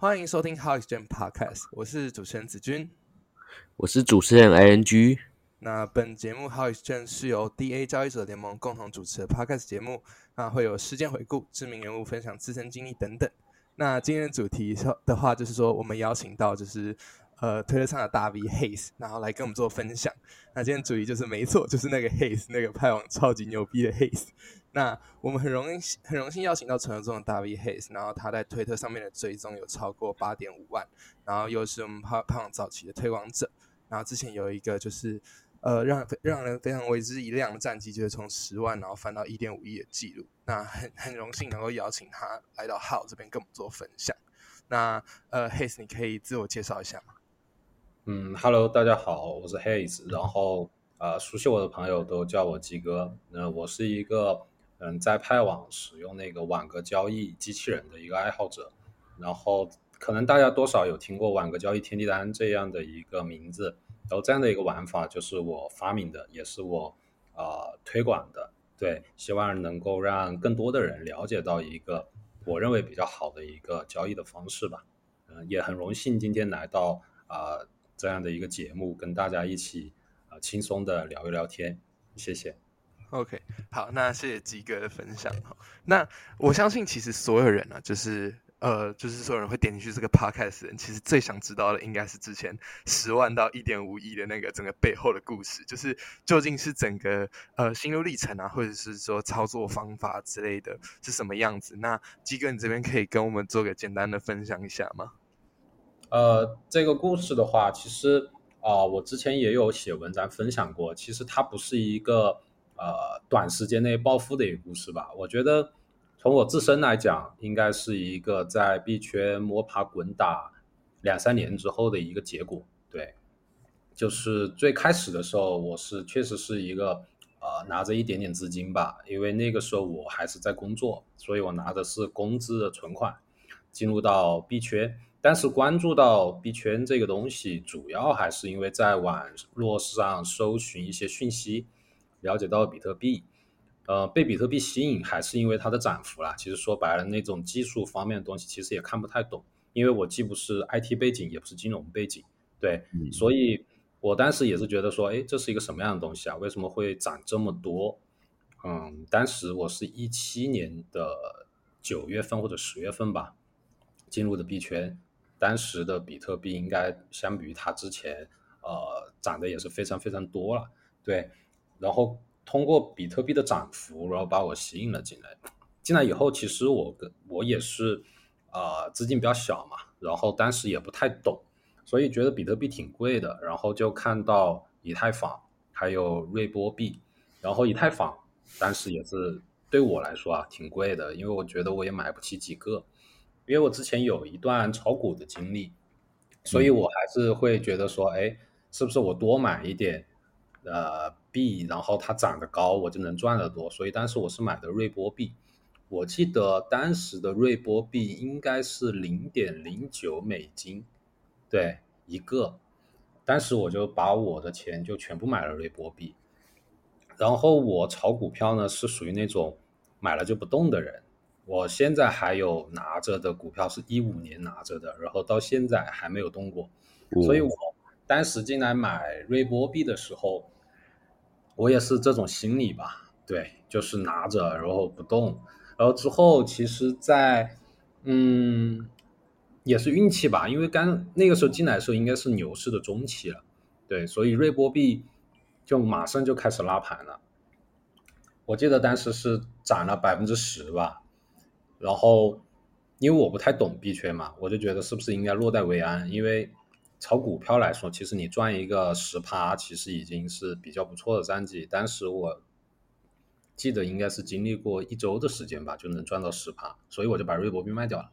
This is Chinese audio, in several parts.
欢迎收听 How Exchange Podcast，我是主持人子君，我是主持人 ING。那本节目 How Exchange 是由 DA 交易者联盟共同主持的 Podcast 节目，那会有事件回顾、知名人物分享自身经历等等。那今天的主题的话，就是说我们邀请到就是呃推特上的大 V Haze，然后来跟我们做分享。那今天主题就是没错，就是那个 Haze，那个派网超级牛逼的 Haze。那我们很荣幸很荣幸邀请到传说中的大 V Haze，然后他在推特上面的追踪有超过八点五万，然后又是我们胖胖早期的推广者，然后之前有一个就是呃让让人非常为之一亮的战绩，就是从十万然后翻到一点五亿的记录。那很很荣幸能够邀请他来到 How 这边跟我们做分享。那呃 Haze，你可以自我介绍一下吗？嗯，Hello，大家好，我是 Haze，然后呃熟悉我的朋友都叫我鸡哥。那我是一个。嗯，在派网使用那个网格交易机器人的一个爱好者，然后可能大家多少有听过网格交易天地单这样的一个名字，然后这样的一个玩法就是我发明的，也是我啊推广的，对，希望能够让更多的人了解到一个我认为比较好的一个交易的方式吧。嗯，也很荣幸今天来到啊这样的一个节目，跟大家一起啊轻松的聊一聊天，谢谢。OK，好，那谢谢吉哥的分享。那我相信，其实所有人呢，就是呃，就是所有人会点进去这个 Podcast 人，其实最想知道的应该是之前十万到一点五亿的那个整个背后的故事，就是究竟是整个呃心路历程啊，或者是说操作方法之类的是什么样子？那吉哥，你这边可以跟我们做个简单的分享一下吗？呃，这个故事的话，其实啊，我之前也有写文章分享过，其实它不是一个。呃，短时间内暴富的一个故事吧。我觉得从我自身来讲，应该是一个在币圈摸爬滚打两三年之后的一个结果。对，就是最开始的时候，我是确实是一个呃拿着一点点资金吧，因为那个时候我还是在工作，所以我拿的是工资的存款进入到币圈。但是关注到币圈这个东西，主要还是因为在网络上搜寻一些讯息。了解到比特币，呃，被比特币吸引还是因为它的涨幅啦。其实说白了，那种技术方面的东西其实也看不太懂，因为我既不是 IT 背景，也不是金融背景，对，所以我当时也是觉得说，哎，这是一个什么样的东西啊？为什么会涨这么多？嗯，当时我是一七年的九月份或者十月份吧，进入的币圈，当时的比特币应该相比于它之前，呃，涨的也是非常非常多了，对。然后通过比特币的涨幅，然后把我吸引了进来。进来以后，其实我跟我也是，啊，资金比较小嘛，然后当时也不太懂，所以觉得比特币挺贵的。然后就看到以太坊还有瑞波币，然后以太坊当时也是对我来说啊挺贵的，因为我觉得我也买不起几个，因为我之前有一段炒股的经历，所以我还是会觉得说，哎，是不是我多买一点？呃，币，然后它涨得高，我就能赚得多。所以当时我是买的瑞波币，我记得当时的瑞波币应该是零点零九美金，对一个。当时我就把我的钱就全部买了瑞波币。然后我炒股票呢，是属于那种买了就不动的人。我现在还有拿着的股票是一五年拿着的，然后到现在还没有动过，所以我。当时进来买瑞波币的时候，我也是这种心理吧，对，就是拿着然后不动，然后之后其实，在嗯，也是运气吧，因为刚那个时候进来的时候应该是牛市的中期了，对，所以瑞波币就马上就开始拉盘了，我记得当时是涨了百分之十吧，然后因为我不太懂币圈嘛，我就觉得是不是应该落袋为安，因为。炒股票来说，其实你赚一个十趴，其实已经是比较不错的战绩。当时我记得应该是经历过一周的时间吧，就能赚到十趴，所以我就把瑞波币卖掉了。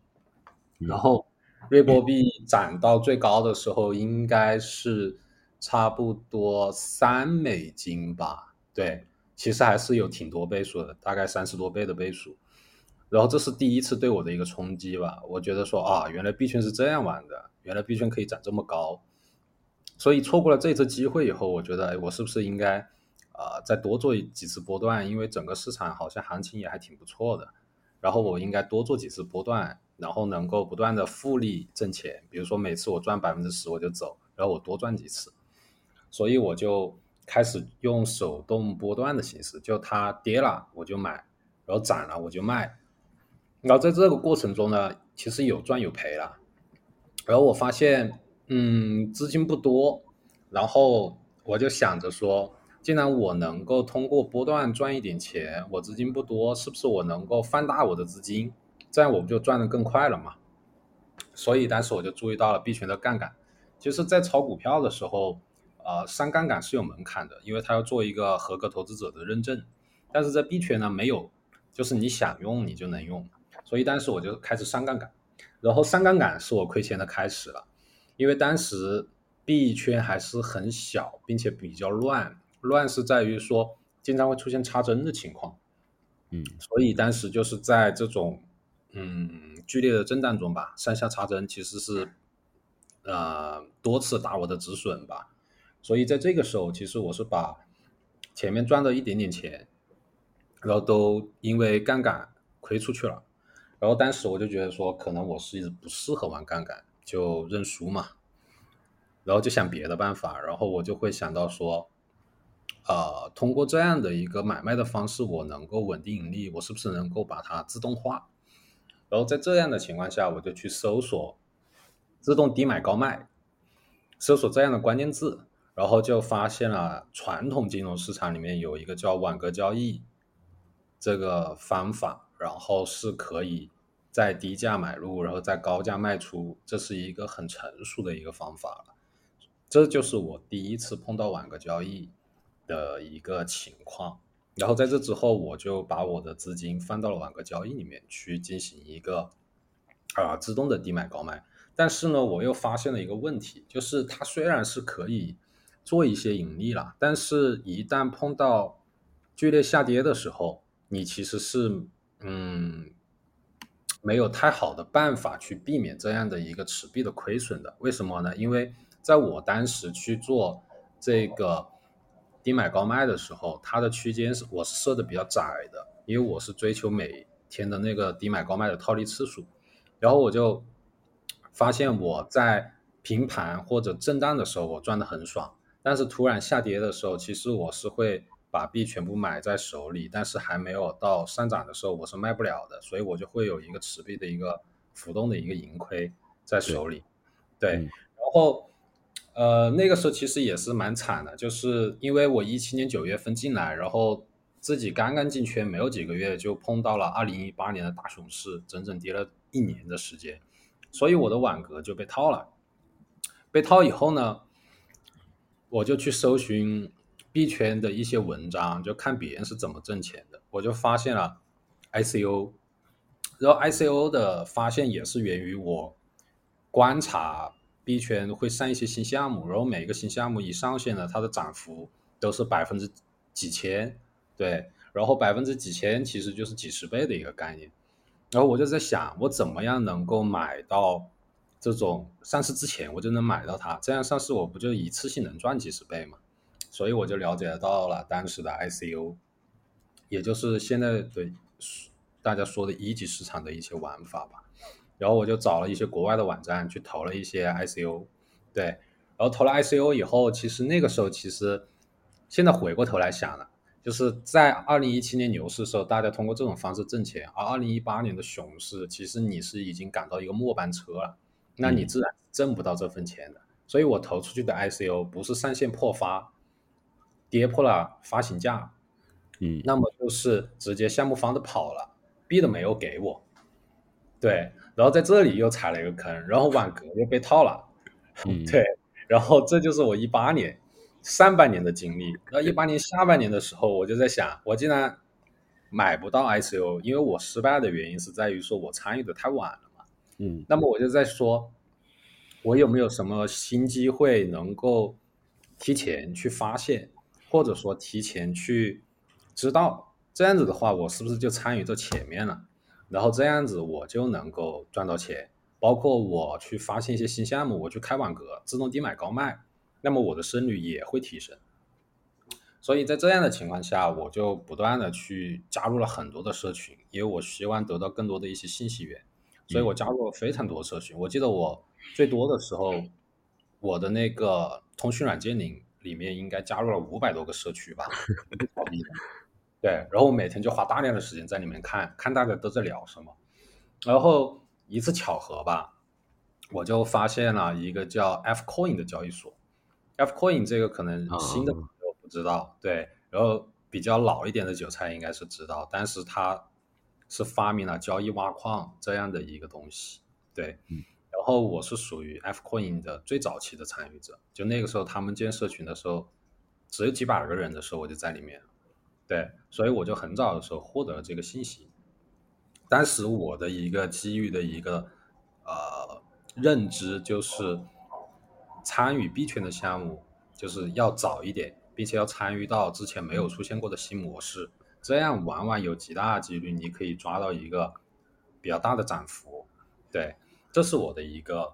然后瑞波币涨到最高的时候，应该是差不多三美金吧？对，其实还是有挺多倍数的，大概三十多倍的倍数。然后这是第一次对我的一个冲击吧，我觉得说啊，原来币圈是这样玩的。原来币圈可以涨这么高，所以错过了这次机会以后，我觉得，我是不是应该啊再多做几次波段？因为整个市场好像行情也还挺不错的，然后我应该多做几次波段，然后能够不断的复利挣钱。比如说每次我赚百分之十我就走，然后我多赚几次，所以我就开始用手动波段的形式，就它跌了我就买，然后涨了我就卖。然后在这个过程中呢，其实有赚有赔了。然后我发现，嗯，资金不多，然后我就想着说，既然我能够通过波段赚一点钱，我资金不多，是不是我能够放大我的资金，这样我不就赚得更快了嘛？所以当时我就注意到了币圈的杠杆。其实，在炒股票的时候，呃，上杠杆是有门槛的，因为它要做一个合格投资者的认证。但是在币圈呢，没有，就是你想用你就能用。所以当时我就开始上杠杆，然后上杠杆是我亏钱的开始了，因为当时币圈还是很小，并且比较乱，乱是在于说经常会出现插针的情况，嗯，所以当时就是在这种嗯剧烈的震荡中吧，上下插针其实是呃多次打我的止损吧，所以在这个时候，其实我是把前面赚的一点点钱，然后都因为杠杆亏出去了。然后当时我就觉得说，可能我是一直不适合玩杠杆，就认输嘛。然后就想别的办法，然后我就会想到说，呃，通过这样的一个买卖的方式，我能够稳定盈利，我是不是能够把它自动化？然后在这样的情况下，我就去搜索自动低买高卖，搜索这样的关键字，然后就发现了传统金融市场里面有一个叫网格交易这个方法。然后是可以在低价买入，然后在高价卖出，这是一个很成熟的一个方法了。这就是我第一次碰到网格交易的一个情况。然后在这之后，我就把我的资金放到了网格交易里面去进行一个啊自动的低买高卖。但是呢，我又发现了一个问题，就是它虽然是可以做一些盈利了，但是一旦碰到剧烈下跌的时候，你其实是。嗯，没有太好的办法去避免这样的一个持币的亏损的。为什么呢？因为在我当时去做这个低买高卖的时候，它的区间是我是设的比较窄的，因为我是追求每天的那个低买高卖的套利次数。然后我就发现我在平盘或者震荡的时候，我赚的很爽，但是突然下跌的时候，其实我是会。把币全部买在手里，但是还没有到上涨的时候，我是卖不了的，所以我就会有一个持币的一个浮动的一个盈亏在手里。对，然后呃那个时候其实也是蛮惨的，就是因为我一七年九月份进来，然后自己刚刚进圈没有几个月，就碰到了二零一八年的大熊市，整整跌了一年的时间，所以我的网格就被套了。被套以后呢，我就去搜寻。币圈的一些文章，就看别人是怎么挣钱的，我就发现了 ICO，然后 ICO 的发现也是源于我观察币圈会上一些新项目，然后每个新项目一上线了，它的涨幅都是百分之几千，对，然后百分之几千其实就是几十倍的一个概念，然后我就在想，我怎么样能够买到这种上市之前我就能买到它，这样上市我不就一次性能赚几十倍吗？所以我就了解到了当时的 ICO，也就是现在对大家说的一级市场的一些玩法吧。然后我就找了一些国外的网站去投了一些 ICO，对，然后投了 ICO 以后，其实那个时候其实现在回过头来想了，就是在二零一七年牛市的时候，大家通过这种方式挣钱，而二零一八年的熊市，其实你是已经赶到一个末班车了，那你自然挣不到这份钱的。所以我投出去的 ICO 不是上线破发。跌破了发行价，嗯，那么就是直接项目方都跑了，币都没有给我，对，然后在这里又踩了一个坑，然后网格又被套了，嗯，对，然后这就是我一八年上半年的经历。那一八年下半年的时候，我就在想，我竟然买不到 ICO，因为我失败的原因是在于说我参与的太晚了嘛，嗯，那么我就在说，我有没有什么新机会能够提前去发现？或者说提前去知道这样子的话，我是不是就参与这前面了？然后这样子我就能够赚到钱。包括我去发现一些新项目，我去开网格，自动低买高卖，那么我的胜率也会提升。所以在这样的情况下，我就不断的去加入了很多的社群，因为我希望得到更多的一些信息源。所以我加入了非常多社群。我记得我最多的时候，我的那个通讯软件里里面应该加入了五百多个社区吧，对，然后我每天就花大量的时间在里面看看大家都在聊什么，然后一次巧合吧，我就发现了一个叫 F Coin 的交易所，F Coin 这个可能新的朋友不知道，对，然后比较老一点的韭菜应该是知道，但是它是发明了交易挖矿这样的一个东西，对，然后我是属于 F Coin 的最早期的参与者，就那个时候他们建社群的时候，只有几百个人的时候，我就在里面。对，所以我就很早的时候获得了这个信息。当时我的一个机遇的一个呃认知就是，参与币圈的项目就是要早一点，并且要参与到之前没有出现过的新模式，这样往往有极大几率你可以抓到一个比较大的涨幅。对，这是我的一个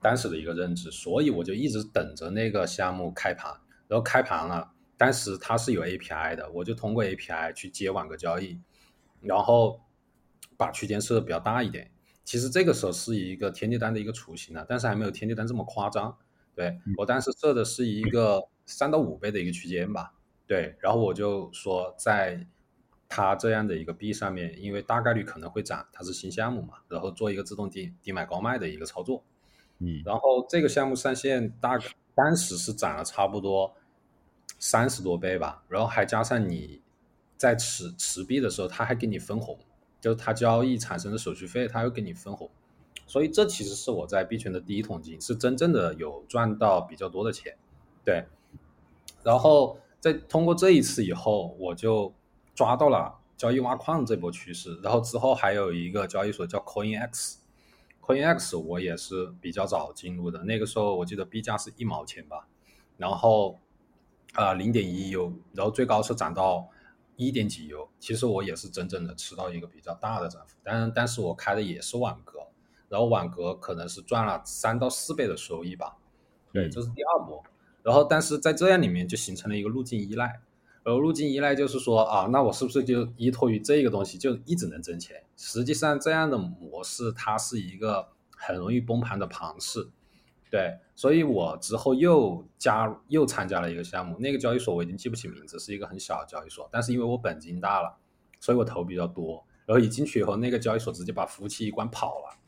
当时的一个认知，所以我就一直等着那个项目开盘，然后开盘了。当时它是有 API 的，我就通过 API 去接网格交易，然后把区间设的比较大一点。其实这个时候是一个天地单的一个雏形了，但是还没有天地单这么夸张。对我当时设的是一个三到五倍的一个区间吧。对，然后我就说在它这样的一个币上面，因为大概率可能会涨，它是新项目嘛，然后做一个自动低低买高卖的一个操作。嗯，然后这个项目上线大概当时是涨了差不多。三十多倍吧，然后还加上你在持持币的时候，它还给你分红，就是它交易产生的手续费，它又给你分红，所以这其实是我在币圈的第一桶金，是真正的有赚到比较多的钱，对。然后在通过这一次以后，我就抓到了交易挖矿这波趋势，然后之后还有一个交易所叫 CoinX，CoinX 我也是比较早进入的，那个时候我记得币价是一毛钱吧，然后。啊，零点一 U，然后最高是涨到一点几 U。其实我也是真正的吃到一个比较大的涨幅，但但是我开的也是网格，然后网格可能是赚了三到四倍的收益吧。对，这是第二波。然后但是在这样里面就形成了一个路径依赖，而路径依赖就是说啊，那我是不是就依托于这个东西就一直能挣钱？实际上这样的模式它是一个很容易崩盘的庞氏。对，所以我之后又加又参加了一个项目，那个交易所我已经记不起名字，是一个很小的交易所，但是因为我本金大了，所以我投比较多，然后一进去以后，那个交易所直接把服务器一关跑了。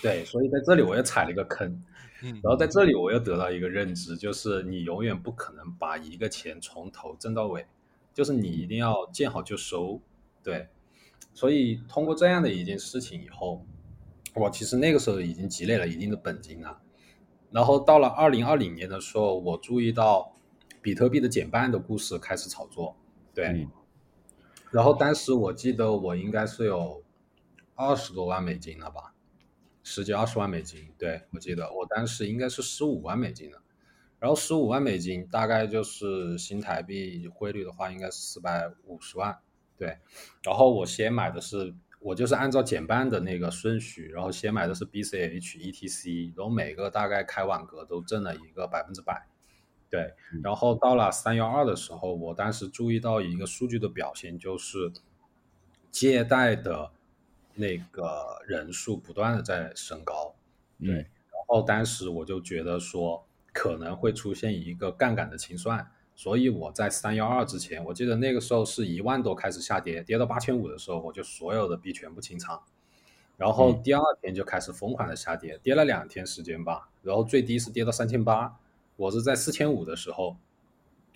对，所以在这里我又踩了一个坑，然后在这里我又得到一个认知，就是你永远不可能把一个钱从头挣到尾，就是你一定要见好就收。对，所以通过这样的一件事情以后，我其实那个时候已经积累了一定的本金了。然后到了二零二零年的时候，我注意到比特币的减半的故事开始炒作，对。然后当时我记得我应该是有二十多万美金了吧，十几二十万美金，对我记得我当时应该是十五万美金的。然后十五万美金大概就是新台币汇率的话，应该是四百五十万，对。然后我先买的是。我就是按照减半的那个顺序，然后先买的是 BCH、ETC，然后每个大概开网格都挣了一个百分之百，对。然后到了三幺二的时候，我当时注意到一个数据的表现，就是借贷的那个人数不断的在升高，对。然后当时我就觉得说可能会出现一个杠杆的清算。所以我在三幺二之前，我记得那个时候是一万多开始下跌，跌到八千五的时候，我就所有的币全部清仓，然后第二天就开始疯狂的下跌，跌了两天时间吧，然后最低是跌到三千八，我是在四千五的时候，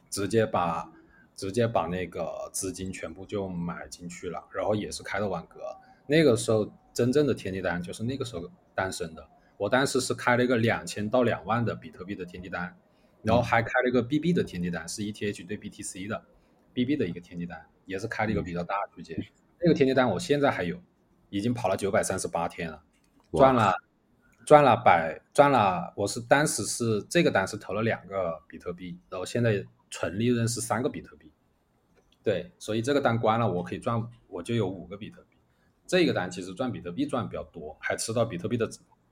直接把直接把那个资金全部就买进去了，然后也是开的网格，那个时候真正的天地单就是那个时候诞生的，我当时是开了一个两千到两万的比特币的天地单。然后还开了一个 BB 的天地单，是 ETH 对 BTC 的 BB 的一个天地单，也是开了一个比较大的区间。那个天地单我现在还有，已经跑了九百三十八天了，赚了赚了百赚了。我是当时是这个单是投了两个比特币，然后现在纯利润是三个比特币。对，所以这个单关了，我可以赚，我就有五个比特币。这个单其实赚比特币赚比较多，还吃到比特币的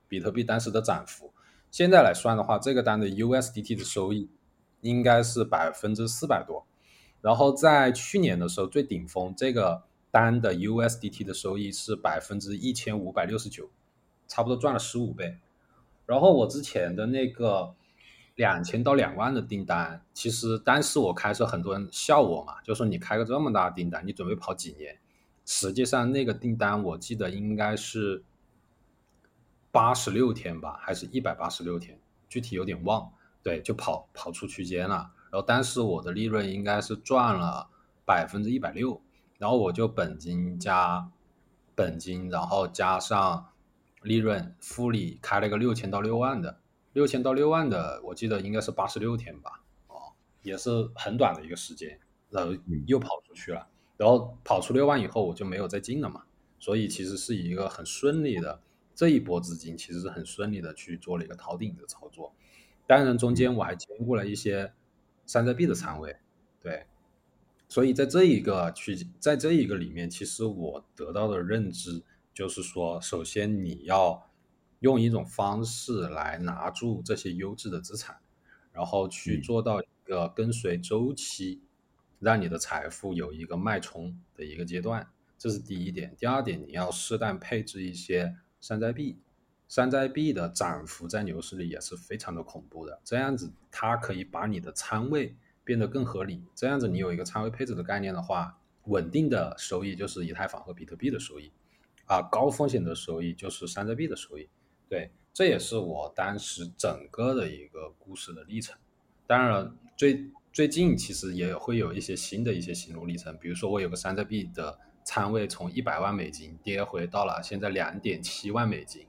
比特币当时的涨幅。现在来算的话，这个单的 USDT 的收益应该是百分之四百多。然后在去年的时候最顶峰，这个单的 USDT 的收益是百分之一千五百六十九，差不多赚了十五倍。然后我之前的那个两千到两万的订单，其实当时我开车，很多人笑我嘛，就说你开个这么大订单，你准备跑几年？实际上那个订单我记得应该是八十六天吧，还是一百八十六天，具体有点忘。对，就跑跑出区间了。然后当时我的利润应该是赚了百分之一百六，然后我就本金加本金，然后加上利润复利，开了一个六千到六万的，六千到六万的，我记得应该是八十六天吧，哦，也是很短的一个时间，然后又跑出去了，然后跑出六万以后我就没有再进了嘛，所以其实是一个很顺利的这一波资金，其实是很顺利的去做了一个逃顶的操作，当然中间我还兼顾了一些。山寨币的仓位，对，所以在这一个区，在这一个里面，其实我得到的认知就是说，首先你要用一种方式来拿住这些优质的资产，然后去做到一个跟随周期，让你的财富有一个脉冲的一个阶段，这是第一点。第二点，你要适当配置一些山寨币。山寨币的涨幅在牛市里也是非常的恐怖的，这样子它可以把你的仓位变得更合理。这样子你有一个仓位配置的概念的话，稳定的收益就是以太坊和比特币的收益，啊，高风险的收益就是山寨币的收益。对，这也是我当时整个的一个故事的历程。当然了，最最近其实也会有一些新的一些心路历程，比如说我有个山寨币的仓位从一百万美金跌回到了现在两点七万美金。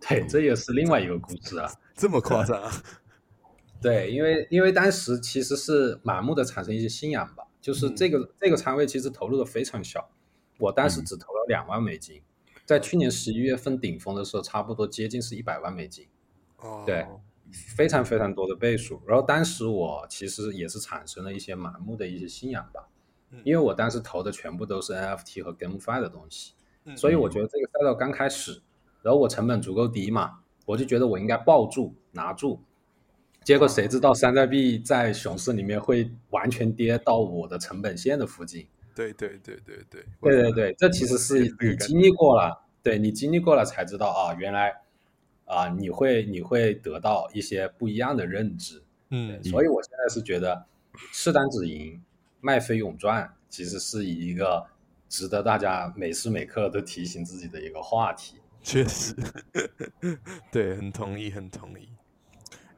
对，这也是另外一个故事啊，这么夸张？对，因为因为当时其实是盲目的产生一些信仰吧，就是这个这个仓位其实投入的非常小，我当时只投了两万美金，在去年十一月份顶峰的时候，差不多接近是一百万美金，哦，对，非常非常多的倍数。然后当时我其实也是产生了一些盲目的一些信仰吧，因为我当时投的全部都是 NFT 和 GameFi 的东西，所以我觉得这个赛道刚开始。然后我成本足够低嘛，我就觉得我应该抱住拿住，结果谁知道山寨币在熊市里面会完全跌到我的成本线的附近？对对对对对，对对对，这其实是你经历过了，对你经历过了才知道啊，原来啊你会你会得到一些不一样的认知，嗯，所以我现在是觉得适当止盈，卖飞永赚，其实是一个值得大家每时每刻都提醒自己的一个话题。确实，对，很同意，很同意。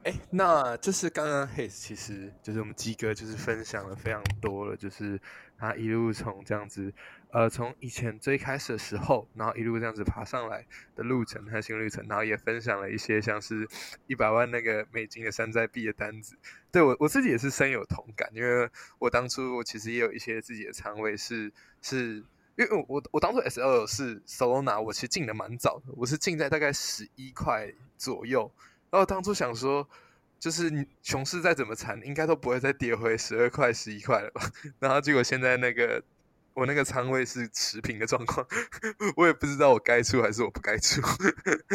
哎，那就是刚刚 Haze，其实就是我们鸡哥，就是分享了非常多了，就是他一路从这样子，呃，从以前最开始的时候，然后一路这样子爬上来的路程和心路程，然后也分享了一些像是一百万那个美金的山寨币的单子。对我我自己也是深有同感，因为我当初我其实也有一些自己的仓位是是。因为我我当初 S 二是 Solana，我其实进的蛮早的，我是进在大概十一块左右。然后当初想说，就是熊市再怎么惨，应该都不会再跌回十二块、十一块了吧？然后结果现在那个我那个仓位是持平的状况，我也不知道我该出还是我不该出。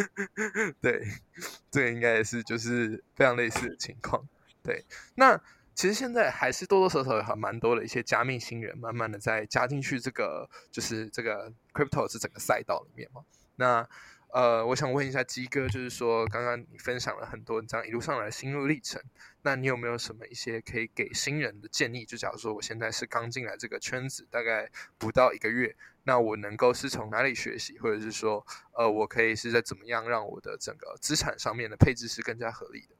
对，这个应该也是就是非常类似的情况。对，那。其实现在还是多多少少还蛮多的一些加密新人，慢慢的在加进去这个就是这个 crypto 是整个赛道里面嘛。那呃，我想问一下鸡哥，就是说刚刚你分享了很多这样一路上来的心路历程，那你有没有什么一些可以给新人的建议？就假如说我现在是刚进来这个圈子，大概不到一个月，那我能够是从哪里学习，或者是说呃，我可以是在怎么样让我的整个资产上面的配置是更加合理的？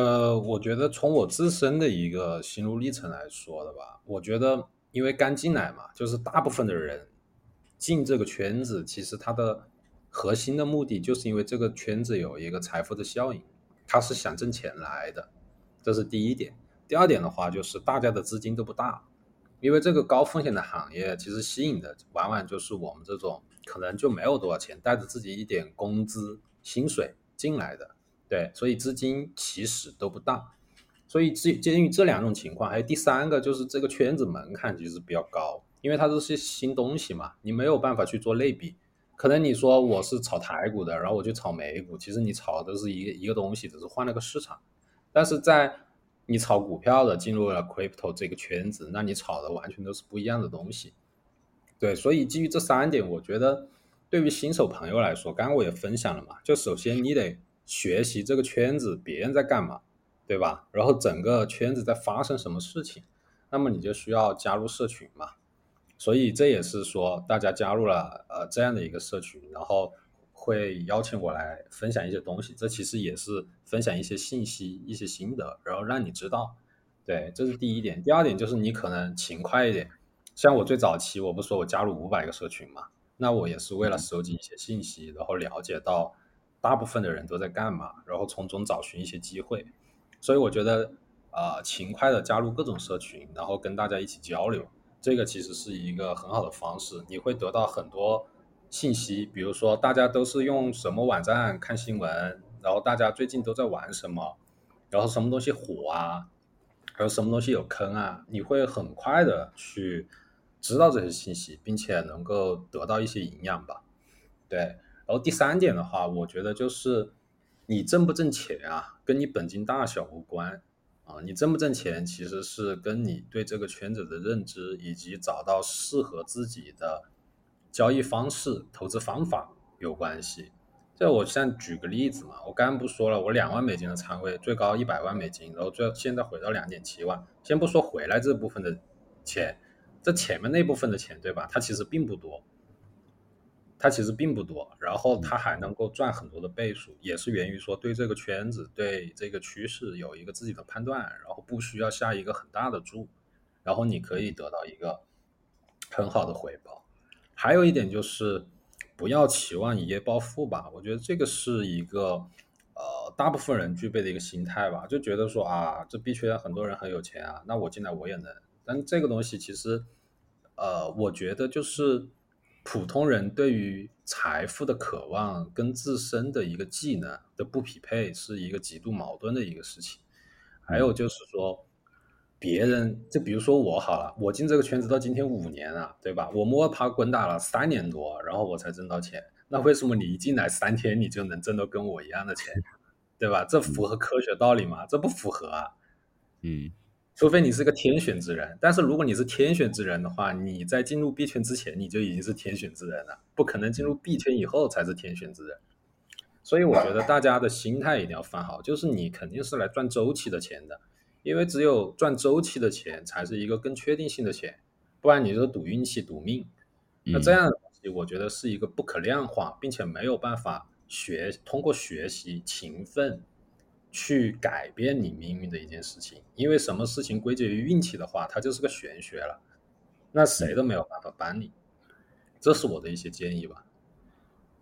呃，我觉得从我自身的一个心路历程来说的吧，我觉得因为刚进来嘛，就是大部分的人进这个圈子，其实它的核心的目的就是因为这个圈子有一个财富的效应，他是想挣钱来的，这是第一点。第二点的话，就是大家的资金都不大，因为这个高风险的行业，其实吸引的往往就是我们这种可能就没有多少钱，带着自己一点工资薪水进来的。对，所以资金其实都不大，所以基鉴于这两种情况，还有第三个就是这个圈子门槛其实比较高，因为它都是新东西嘛，你没有办法去做类比。可能你说我是炒台股的，然后我去炒美股，其实你炒的都是一个一个东西，只是换了个市场。但是在你炒股票的进入了 crypto 这个圈子，那你炒的完全都是不一样的东西。对，所以基于这三点，我觉得对于新手朋友来说，刚刚我也分享了嘛，就首先你得学习这个圈子别人在干嘛，对吧？然后整个圈子在发生什么事情，那么你就需要加入社群嘛。所以这也是说，大家加入了呃这样的一个社群，然后会邀请我来分享一些东西。这其实也是分享一些信息、一些心得，然后让你知道。对，这是第一点。第二点就是你可能勤快一点。像我最早期，我不说我加入五百个社群嘛，那我也是为了收集一些信息，然后了解到大部分的人都在干嘛，然后从中找寻一些机会。所以我觉得，呃，勤快的加入各种社群，然后跟大家一起交流。这个其实是一个很好的方式，你会得到很多信息，比如说大家都是用什么网站看新闻，然后大家最近都在玩什么，然后什么东西火啊，还有什么东西有坑啊，你会很快的去知道这些信息，并且能够得到一些营养吧。对，然后第三点的话，我觉得就是你挣不挣钱啊，跟你本金大小无关。啊，你挣不挣钱，其实是跟你对这个圈子的认知，以及找到适合自己的交易方式、投资方法有关系。这我先举个例子嘛，我刚刚不说了，我两万美金的仓位，最高一百万美金，然后最现在回到两点七万。先不说回来这部分的钱，这前面那部分的钱，对吧？它其实并不多。它其实并不多，然后它还能够赚很多的倍数，也是源于说对这个圈子、对这个趋势有一个自己的判断，然后不需要下一个很大的注，然后你可以得到一个很好的回报。还有一点就是不要期望一夜暴富吧，我觉得这个是一个呃大部分人具备的一个心态吧，就觉得说啊，这币圈很多人很有钱啊，那我进来我也能。但这个东西其实呃，我觉得就是。普通人对于财富的渴望跟自身的一个技能的不匹配，是一个极度矛盾的一个事情。还有就是说，别人就比如说我好了，我进这个圈子到今天五年了，对吧？我摸爬滚打了三年多，然后我才挣到钱。那为什么你一进来三天你就能挣到跟我一样的钱，对吧？这符合科学道理吗？这不符合啊。嗯。除非你是个天选之人，但是如果你是天选之人的话，你在进入币圈之前你就已经是天选之人了，不可能进入币圈以后才是天选之人。所以我觉得大家的心态一定要放好，就是你肯定是来赚周期的钱的，因为只有赚周期的钱才是一个更确定性的钱，不然你就赌运气、赌命。那这样的东西，我觉得是一个不可量化，并且没有办法学通过学习勤奋。去改变你命运的一件事情，因为什么事情归结于运气的话，它就是个玄学了，那谁都没有办法帮你。这是我的一些建议吧。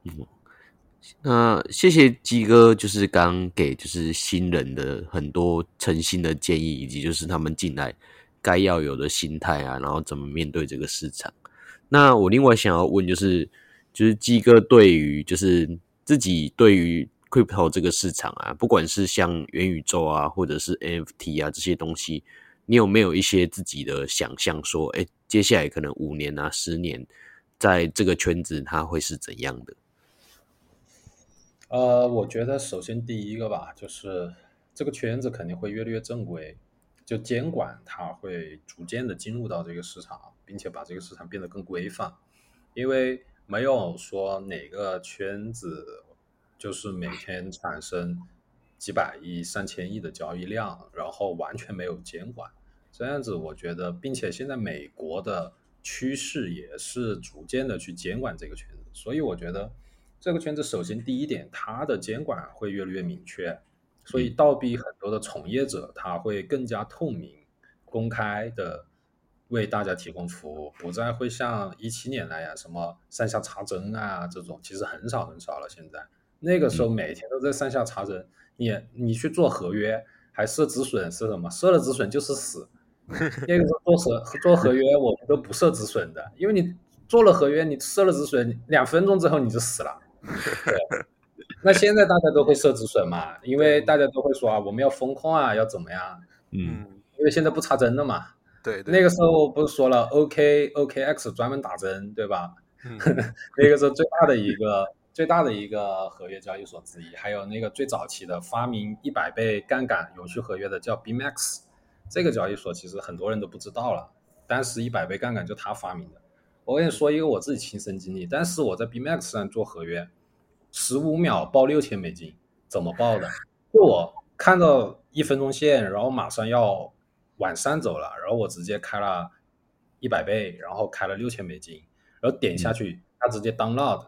嗯，那谢谢鸡哥，就是刚给就是新人的很多诚心的建议，以及就是他们进来该要有的心态啊，然后怎么面对这个市场。那我另外想要问，就是就是鸡哥对于就是自己对于。Crypto 这个市场啊，不管是像元宇宙啊，或者是 NFT 啊这些东西，你有没有一些自己的想象？说，哎，接下来可能五年啊、十年，在这个圈子它会是怎样的？呃，我觉得首先第一个吧，就是这个圈子肯定会越来越正规，就监管它会逐渐的进入到这个市场，并且把这个市场变得更规范，因为没有说哪个圈子。就是每天产生几百亿、上千亿的交易量，然后完全没有监管，这样子我觉得，并且现在美国的趋势也是逐渐的去监管这个圈子，所以我觉得这个圈子首先第一点，它的监管会越来越明确，所以倒逼很多的从业者他会更加透明、公开的为大家提供服务，不再会像一七年那样什么上下插针啊这种，其实很少很少了现在。那个时候每天都在上下查人，你你去做合约还设止损是什么？设了止损就是死。那个时候做合做合约我们都不设止损的，因为你做了合约，你设了止损，两分钟之后你就死了。对。那现在大家都会设止损嘛？因为大家都会说啊，我们要风控啊，要怎么样？嗯。因为现在不插针了嘛。对。那个时候不是说了，OK OKX 专门打针，对吧？那个时候最大的一个。最大的一个合约交易所之一，还有那个最早期的发明一百倍杠杆永续合约的叫 BMax，这个交易所其实很多人都不知道了，当时一百倍杠杆就他发明的，我跟你说一个我自己亲身经历，但是我在 BMax 上做合约，十五秒报六千美金，怎么报的？就我看到一分钟线，然后马上要往上走了，然后我直接开了一百倍，然后开了六千美金，然后点下去，它直接 download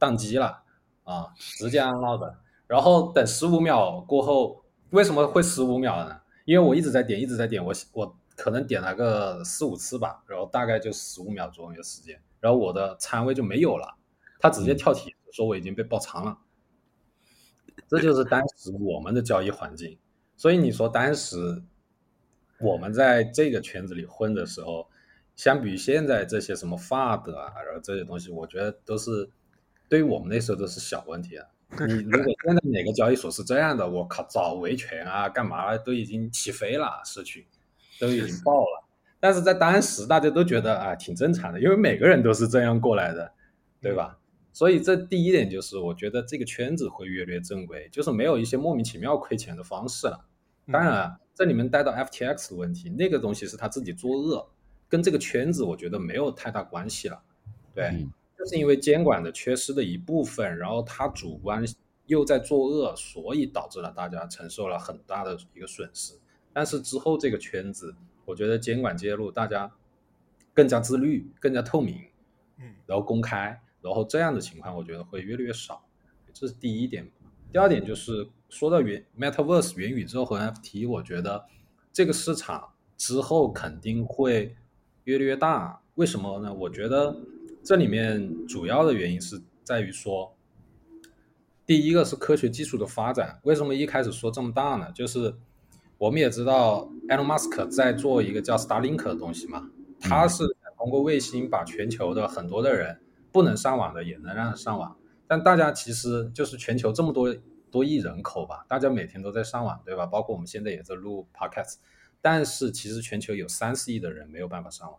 宕机了啊，直接 unload，然后等十五秒过后，为什么会十五秒呢？因为我一直在点，一直在点，我我。可能点了个四五次吧，然后大概就十五秒钟一个时间，然后我的仓位就没有了，他直接跳题说我已经被爆仓了。这就是当时我们的交易环境，所以你说当时我们在这个圈子里混的时候，相比于现在这些什么 FUD 啊，然后这些东西，我觉得都是对于我们那时候都是小问题啊。你如果现在哪个交易所是这样的，我靠，早维权啊，干嘛都已经起飞了，市区。都已经爆了，但是在当时大家都觉得啊挺正常的，因为每个人都是这样过来的，对吧？所以这第一点就是，我觉得这个圈子会越来越正规，就是没有一些莫名其妙亏钱的方式了。当然，这里面带到 FTX 的问题，那个东西是他自己作恶，跟这个圈子我觉得没有太大关系了。对，就是因为监管的缺失的一部分，然后他主观又在作恶，所以导致了大家承受了很大的一个损失。但是之后这个圈子，我觉得监管介入，大家更加自律、更加透明，嗯，然后公开，然后这样的情况，我觉得会越来越少。这是第一点。第二点就是说到元 Metaverse 元宇宙和 NFT，我觉得这个市场之后肯定会越来越大。为什么呢？我觉得这里面主要的原因是在于说，第一个是科学技术的发展。为什么一开始说这么大呢？就是我们也知道，Elon Musk 在做一个叫 Starlink 的东西嘛，他是通过卫星把全球的很多的人不能上网的也能让上网。但大家其实就是全球这么多多亿人口吧，大家每天都在上网，对吧？包括我们现在也在录 Podcast，但是其实全球有三四亿的人没有办法上网，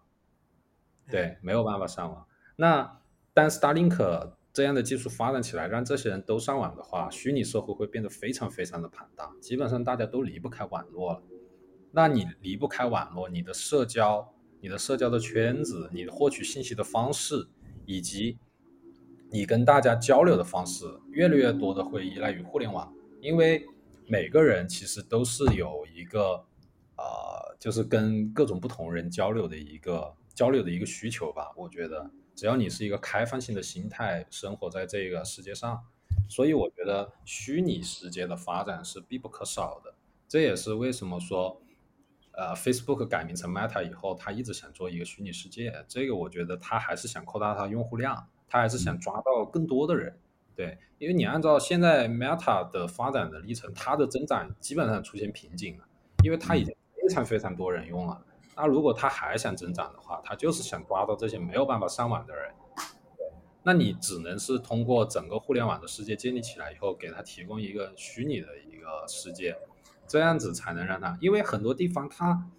对，没有办法上网。那当 Starlink 这样的技术发展起来，让这些人都上网的话，虚拟社会会变得非常非常的庞大，基本上大家都离不开网络了。那你离不开网络，你的社交、你的社交的圈子、你的获取信息的方式，以及你跟大家交流的方式，越来越多的会依赖于互联网，因为每个人其实都是有一个，呃，就是跟各种不同人交流的一个交流的一个需求吧，我觉得。只要你是一个开放性的心态，生活在这个世界上，所以我觉得虚拟世界的发展是必不可少的。这也是为什么说，呃，Facebook 改名成 Meta 以后，他一直想做一个虚拟世界。这个我觉得他还是想扩大它用户量，他还是想抓到更多的人。对，因为你按照现在 Meta 的发展的历程，它的增长基本上出现瓶颈了，因为它已经非常非常多人用了。那如果他还想增长的话，他就是想抓到这些没有办法上网的人。那你只能是通过整个互联网的世界建立起来以后，给他提供一个虚拟的一个世界，这样子才能让他，因为很多地方他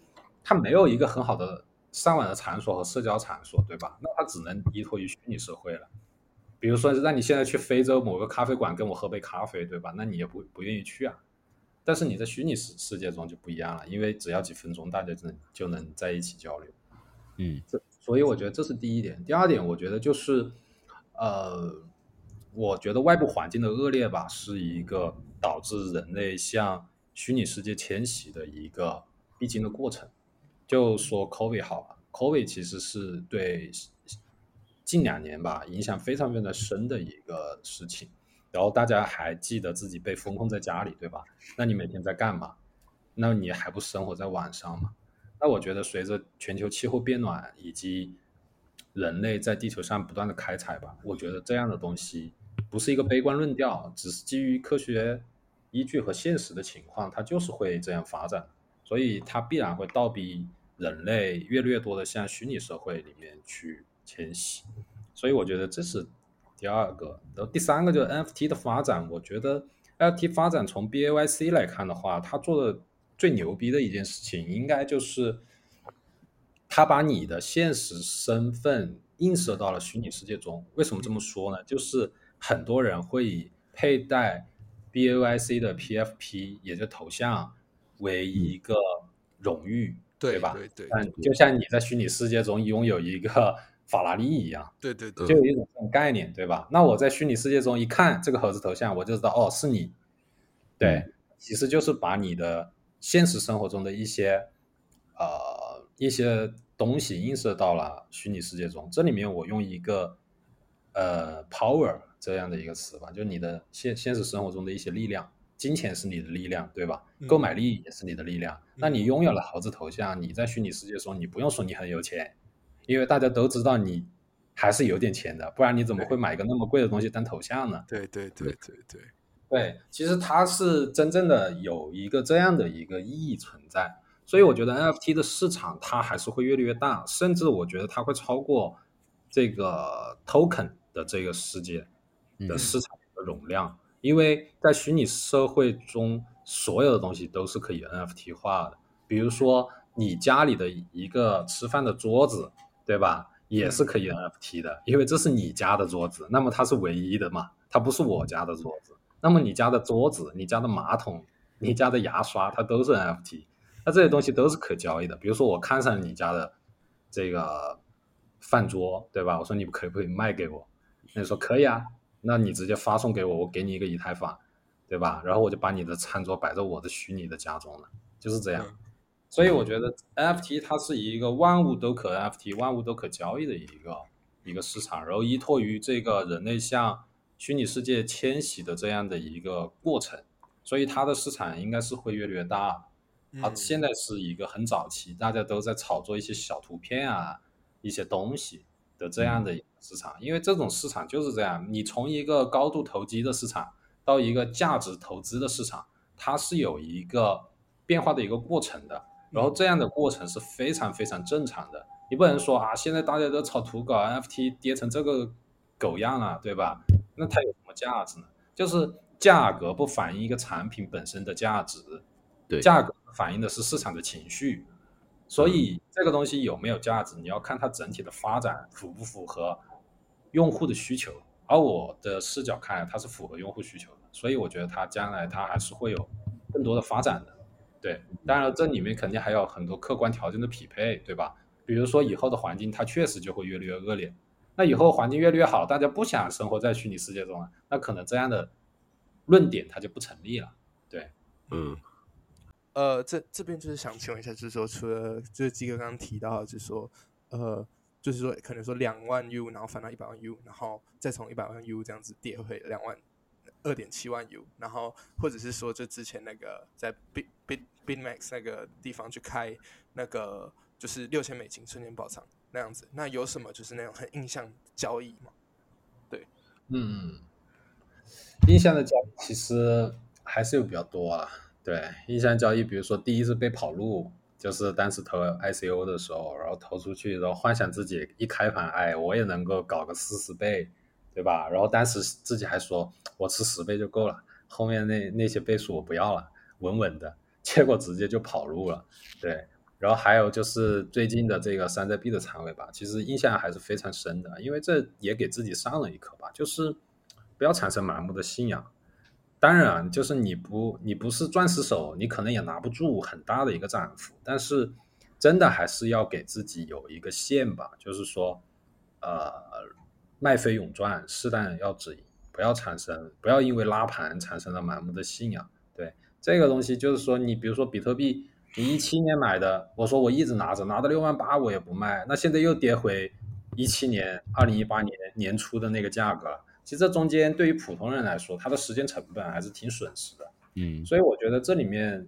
他没有一个很好的上网的场所和社交场所，对吧？那他只能依托于虚拟社会了。比如说，让你现在去非洲某个咖啡馆跟我喝杯咖啡，对吧？那你也不不愿意去啊。但是你在虚拟世世界中就不一样了，因为只要几分钟，大家就能就能在一起交流。嗯，这所以我觉得这是第一点。第二点，我觉得就是，呃，我觉得外部环境的恶劣吧，是一个导致人类向虚拟世界迁徙的一个必经的过程。就说 COVID 好了，COVID 其实是对近两年吧影响非常非常深的一个事情。然后大家还记得自己被封控在家里，对吧？那你每天在干嘛？那你还不生活在网上吗？那我觉得随着全球气候变暖以及人类在地球上不断的开采吧，我觉得这样的东西不是一个悲观论调，只是基于科学依据和现实的情况，它就是会这样发展，所以它必然会倒逼人类越来越多的向虚拟社会里面去迁徙，所以我觉得这是。第二个，然后第三个就是 NFT 的发展。我觉得 NFT 发展从 BAYC 来看的话，他做的最牛逼的一件事情，应该就是他把你的现实身份映射到了虚拟世界中。为什么这么说呢？就是很多人会以佩戴 BAYC 的 PFP，也就头像为一个荣誉，对吧？对对。但就像你在虚拟世界中拥有一个。法拉利一样，对对对，就有一种这种概念，对吧？那我在虚拟世界中一看这个盒子头像，我就知道哦是你，对，其实就是把你的现实生活中的一些呃一些东西映射到了虚拟世界中。这里面我用一个呃 power 这样的一个词吧，就你的现现实生活中的一些力量，金钱是你的力量，对吧？购买力也是你的力量。那你拥有了猴子头像，你在虚拟世界中，你不用说你很有钱。因为大家都知道你还是有点钱的，不然你怎么会买个那么贵的东西当头像呢？对对对对对对，其实它是真正的有一个这样的一个意义存在，所以我觉得 NFT 的市场它还是会越来越大，甚至我觉得它会超过这个 token 的这个世界的市场的容量，因为在虚拟社会中，所有的东西都是可以 NFT 化的，比如说你家里的一个吃饭的桌子。对吧？也是可以 NFT 的，因为这是你家的桌子，那么它是唯一的嘛，它不是我家的桌子。那么你家的桌子、你家的马桶、你家的牙刷，它都是 NFT，那这些东西都是可交易的。比如说我看上你家的这个饭桌，对吧？我说你可不可以卖给我？那你说可以啊，那你直接发送给我，我给你一个以太坊，对吧？然后我就把你的餐桌摆在我的虚拟的家中了，就是这样。所以我觉得 NFT 它是一个万物都可 NFT、万物都可交易的一个一个市场，然后依托于这个人类向虚拟世界迁徙的这样的一个过程，所以它的市场应该是会越来越大。它，现在是一个很早期，大家都在炒作一些小图片啊、一些东西的这样的市场，因为这种市场就是这样，你从一个高度投机的市场到一个价值投资的市场，它是有一个变化的一个过程的。然后这样的过程是非常非常正常的，你不能说啊，现在大家都炒土稿，NFT 跌成这个狗样了，对吧？那它有什么价值呢？就是价格不反映一个产品本身的价值，对，价格反映的是市场的情绪，所以这个东西有没有价值，你要看它整体的发展符不符合用户的需求。而我的视角看来，它是符合用户需求的，所以我觉得它将来它还是会有更多的发展的。对，当然这里面肯定还有很多客观条件的匹配，对吧？比如说以后的环境，它确实就会越来越恶劣。那以后环境越来越好，大家不想生活在虚拟世界中了，那可能这样的论点它就不成立了。对，嗯，呃，这这边就是想请问一下，就是说，除了就是基哥刚刚提到，就是说，呃，就是说可能说两万 U，然后翻到一百万 U，然后再从一百万 U 这样子跌回两万。二点七万 U，然后或者是说，就之前那个在 Bit Bit Bitmax 那个地方去开那个就是六千美金瞬间爆仓那样子，那有什么就是那种很印象交易吗？对，嗯，印象的交易其实还是有比较多啊。对，印象交易，比如说第一次被跑路，就是当时投 ICO 的时候，然后投出去，然后幻想自己一开盘，哎，我也能够搞个四十倍。对吧？然后当时自己还说，我吃十倍就够了，后面那那些倍数我不要了，稳稳的。结果直接就跑路了。对，然后还有就是最近的这个山寨币的仓位吧，其实印象还是非常深的，因为这也给自己上了一课吧，就是不要产生盲目的信仰。当然，就是你不你不是钻石手，你可能也拿不住很大的一个涨幅，但是真的还是要给自己有一个线吧，就是说，呃。卖飞勇赚，适当要止盈，不要产生，不要因为拉盘产生了盲目的信仰。对这个东西，就是说，你比如说比特币，你一七年买的，我说我一直拿着，拿到六万八我也不卖，那现在又跌回一七年、二零一八年年初的那个价格了。其实这中间对于普通人来说，他的时间成本还是挺损失的。嗯，所以我觉得这里面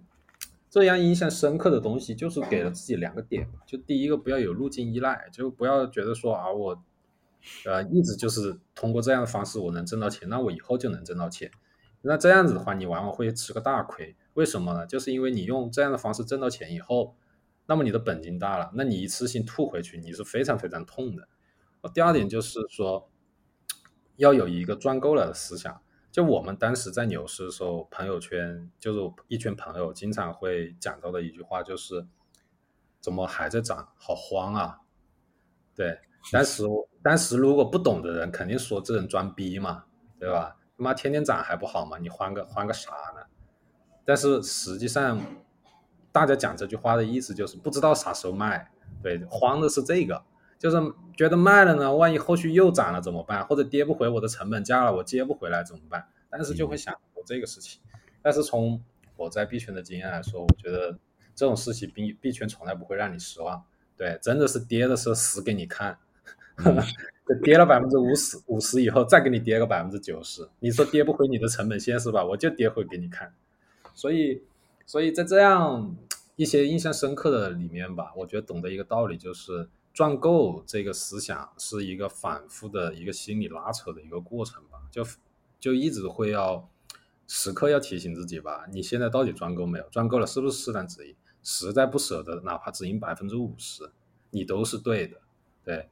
这样印象深刻的东西，就是给了自己两个点就第一个，不要有路径依赖，就不要觉得说啊我。呃，一直就是通过这样的方式，我能挣到钱，那我以后就能挣到钱。那这样子的话，你往往会吃个大亏。为什么呢？就是因为你用这样的方式挣到钱以后，那么你的本金大了，那你一次性吐回去，你是非常非常痛的。第二点就是说，要有一个赚够了的思想。就我们当时在牛市的时候，朋友圈就是一群朋友经常会讲到的一句话，就是怎么还在涨，好慌啊！对。当时，当时如果不懂的人肯定说这人装逼嘛，对吧？他妈天天涨还不好吗？你慌个慌个啥呢？但是实际上，大家讲这句话的意思就是不知道啥时候卖，对，慌的是这个，就是觉得卖了呢，万一后续又涨了怎么办？或者跌不回我的成本价了，我接不回来怎么办？但是就会想过这个事情。但是从我在币圈的经验来说，我觉得这种事情币币圈从来不会让你失望。对，真的是跌的时候死给你看，跌了百分之五十五十以后再给你跌个百分之九十，你说跌不回你的成本线是吧？我就跌回给你看。所以，所以在这样一些印象深刻的里面吧，我觉得懂得一个道理就是赚够这个思想是一个反复的一个心理拉扯的一个过程吧，就就一直会要。时刻要提醒自己吧，你现在到底赚够没有？赚够了是不是适当止盈？实在不舍得，哪怕止盈百分之五十，你都是对的。对，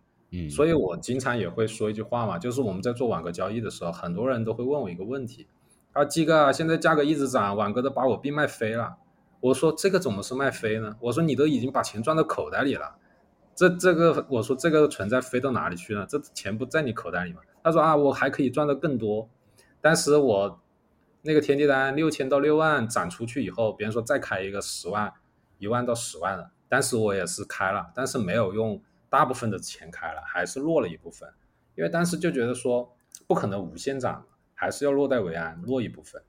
所以我经常也会说一句话嘛，就是我们在做网格交易的时候，很多人都会问我一个问题：啊，鸡哥，现在价格一直涨，网格都把我币卖飞了。我说这个怎么是卖飞呢？我说你都已经把钱赚到口袋里了，这这个我说这个存在飞到哪里去了？这钱不在你口袋里吗？他说啊，我还可以赚到更多，但是我。那个天地单六千到六万涨出去以后，别人说再开一个十万，一万到十万的，当时我也是开了，但是没有用大部分的钱开了，还是落了一部分，因为当时就觉得说不可能无限涨，还是要落袋为安，落一部分。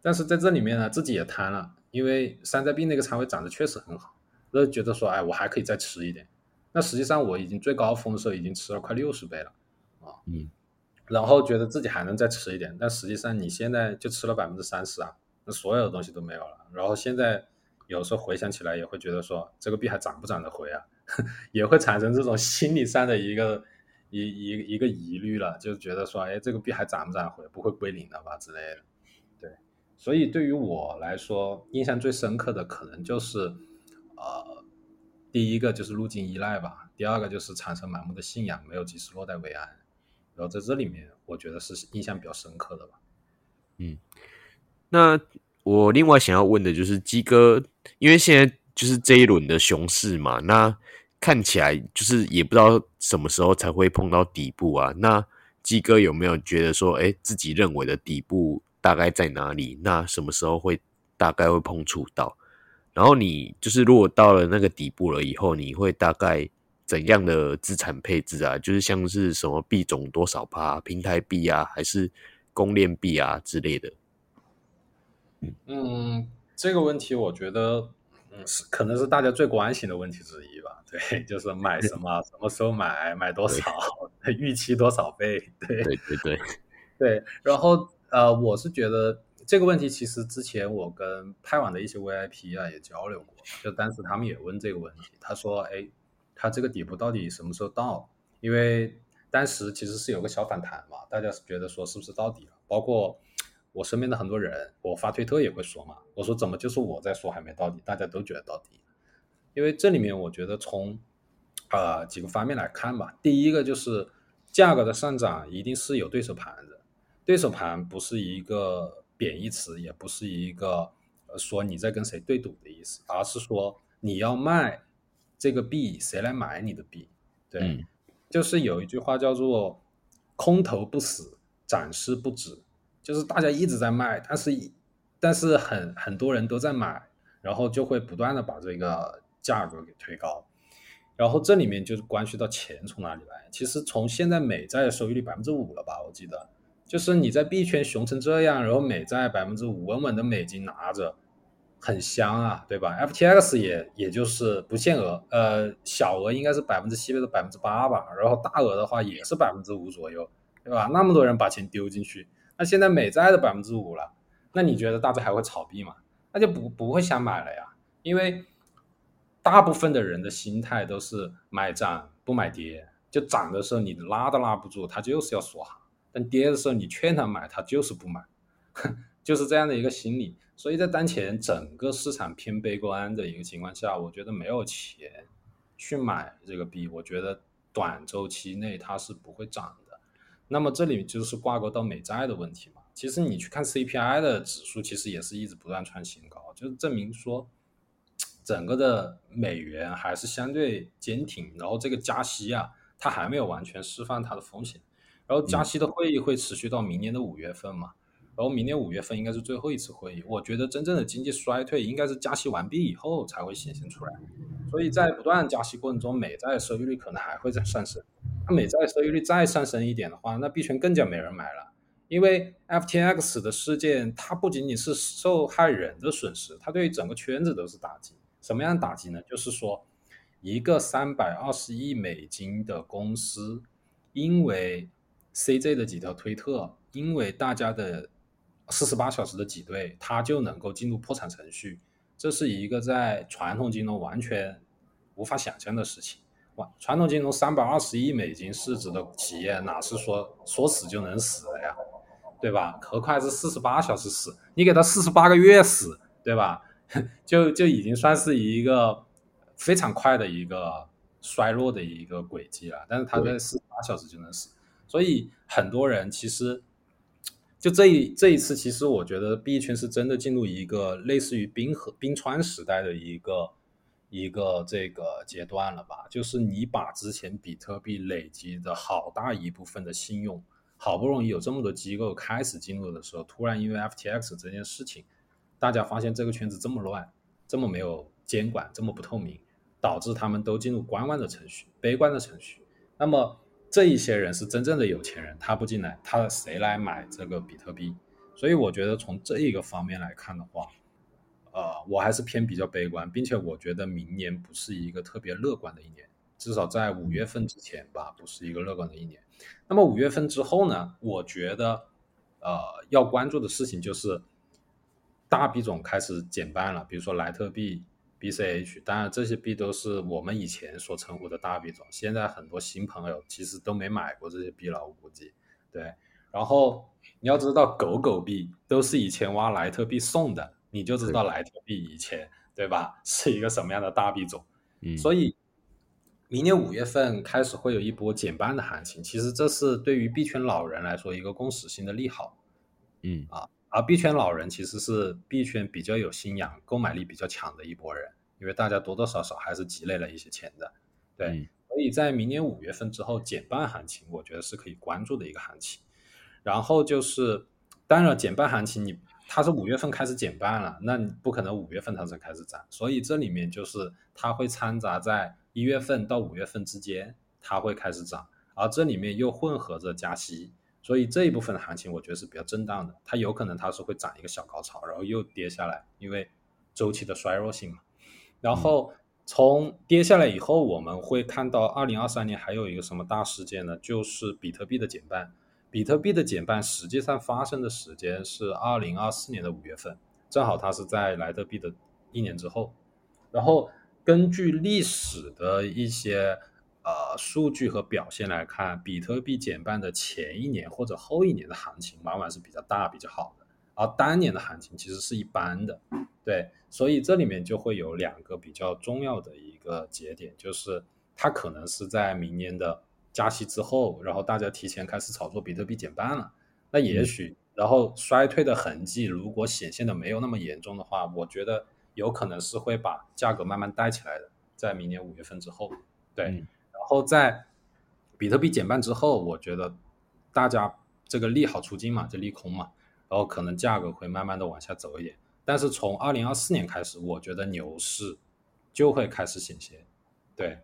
但是在这里面呢，自己也贪了，因为山寨币那个仓位涨得确实很好，那觉得说，哎，我还可以再吃一点。那实际上我已经最高峰的时候已经吃了快六十倍了，啊，嗯。然后觉得自己还能再吃一点，但实际上你现在就吃了百分之三十啊，那所有的东西都没有了。然后现在有时候回想起来，也会觉得说这个币还涨不涨得回啊，也会产生这种心理上的一个一一一个疑虑了，就觉得说，哎，这个币还涨不涨回，不会归零了吧之类的。对，所以对于我来说，印象最深刻的可能就是，呃，第一个就是路径依赖吧，第二个就是产生盲目的信仰，没有及时落袋为安。然后在这里面，我觉得是印象比较深刻的吧。嗯，那我另外想要问的就是鸡哥，因为现在就是这一轮的熊市嘛，那看起来就是也不知道什么时候才会碰到底部啊。那鸡哥有没有觉得说，哎，自己认为的底部大概在哪里？那什么时候会大概会碰触到？然后你就是如果到了那个底部了以后，你会大概？怎样的资产配置啊？就是像是什么币种多少趴，平台币啊，还是公链币啊之类的？嗯，这个问题我觉得，是可能是大家最关心的问题之一吧。对，就是买什么，什么时候买，买多少，预期多少倍？对，对，对，对，对。然后，呃，我是觉得这个问题，其实之前我跟派网的一些 VIP 啊也交流过，就当时他们也问这个问题，他说：“哎。”他这个底部到底什么时候到？因为当时其实是有个小反弹嘛，大家是觉得说是不是到底了？包括我身边的很多人，我发推特也会说嘛，我说怎么就是我在说还没到底，大家都觉得到底。因为这里面我觉得从呃几个方面来看吧，第一个就是价格的上涨一定是有对手盘的，对手盘不是一个贬义词，也不是一个说你在跟谁对赌的意思，而是说你要卖。这个币谁来买你的币？对，就是有一句话叫做“空头不死，涨势不止”，就是大家一直在卖，但是但是很很多人都在买，然后就会不断的把这个价格给推高，然后这里面就是关系到钱从哪里来。其实从现在美债的收益率百分之五了吧，我记得，就是你在币圈熊成这样，然后美债百分之五稳稳的美金拿着。很香啊，对吧？FTX 也也就是不限额，呃，小额应该是百分之七或者百分之八吧，然后大额的话也是百分之五左右，对吧？那么多人把钱丢进去，那现在美债的百分之五了，那你觉得大家还会炒币吗？那就不不会想买了呀，因为大部分的人的心态都是买涨不买跌，就涨的时候你拉都拉不住，他就是要锁行；但跌的时候你劝他买，他就是不买，就是这样的一个心理。所以在当前整个市场偏悲观的一个情况下，我觉得没有钱去买这个币，我觉得短周期内它是不会涨的。那么这里就是挂钩到美债的问题嘛。其实你去看 CPI 的指数，其实也是一直不断创新高，就是证明说整个的美元还是相对坚挺。然后这个加息啊，它还没有完全释放它的风险。然后加息的会议会持续到明年的五月份嘛。然后明年五月份应该是最后一次会议，我觉得真正的经济衰退应该是加息完毕以后才会显现出来，所以在不断加息过程中，美债收益率可能还会在上升。它美债收益率再上升一点的话，那币圈更加没人买了。因为 FTX 的事件，它不仅仅是受害人的损失，它对于整个圈子都是打击。什么样的打击呢？就是说，一个三百二十亿美金的公司，因为 CJ 的几条推特，因为大家的四十八小时的挤兑，它就能够进入破产程序。这是一个在传统金融完全无法想象的事情。哇，传统金融三百二十亿美金市值的企业，哪是说说死就能死的呀？对吧？何况是四十八小时死，你给他四十八个月死，对吧？就就已经算是一个非常快的一个衰落的一个轨迹了。但是他在四十八小时就能死，所以很多人其实就这一这一次，其实我觉得币圈是真的进入一个类似于冰河冰川时代的一个一个这个阶段了吧？就是你把之前比特币累积的好大一部分的信用。好不容易有这么多机构开始进入的时候，突然因为 FTX 这件事情，大家发现这个圈子这么乱，这么没有监管，这么不透明，导致他们都进入观望的程序、悲观的程序。那么这一些人是真正的有钱人，他不进来，他谁来买这个比特币？所以我觉得从这一个方面来看的话，呃，我还是偏比较悲观，并且我觉得明年不是一个特别乐观的一年，至少在五月份之前吧，不是一个乐观的一年。那么五月份之后呢？我觉得，呃，要关注的事情就是大币种开始减半了，比如说莱特币、BCH。当然，这些币都是我们以前所称呼的大币种。现在很多新朋友其实都没买过这些币了，我估计。对，然后你要知道，狗狗币都是以前挖莱特币送的，你就知道莱特币以前对吧 是一个什么样的大币种。嗯，所以。明年五月份开始会有一波减半的行情，其实这是对于币圈老人来说一个共识性的利好，嗯啊，而币圈老人其实是币圈比较有信仰、购买力比较强的一波人，因为大家多多少少还是积累了一些钱的，对，所以在明年五月份之后减半行情，我觉得是可以关注的一个行情。然后就是，当然减半行情你它是五月份开始减半了，那你不可能五月份它才开始涨，所以这里面就是它会掺杂在。一月份到五月份之间，它会开始涨，而这里面又混合着加息，所以这一部分的行情我觉得是比较震荡的。它有可能它是会涨一个小高潮，然后又跌下来，因为周期的衰弱性嘛。然后从跌下来以后，我们会看到二零二三年还有一个什么大事件呢？就是比特币的减半。比特币的减半实际上发生的时间是二零二四年的五月份，正好它是在莱特币的一年之后，然后。根据历史的一些呃数据和表现来看，比特币减半的前一年或者后一年的行情往往是比较大、比较好的，而当年的行情其实是一般的。对，所以这里面就会有两个比较重要的一个节点，就是它可能是在明年的加息之后，然后大家提前开始炒作比特币减半了。那也许，然后衰退的痕迹如果显现的没有那么严重的话，我觉得。有可能是会把价格慢慢带起来的，在明年五月份之后，对，然后在比特币减半之后，我觉得大家这个利好出尽嘛，就利空嘛，然后可能价格会慢慢的往下走一点，但是从二零二四年开始，我觉得牛市就会开始显现，对，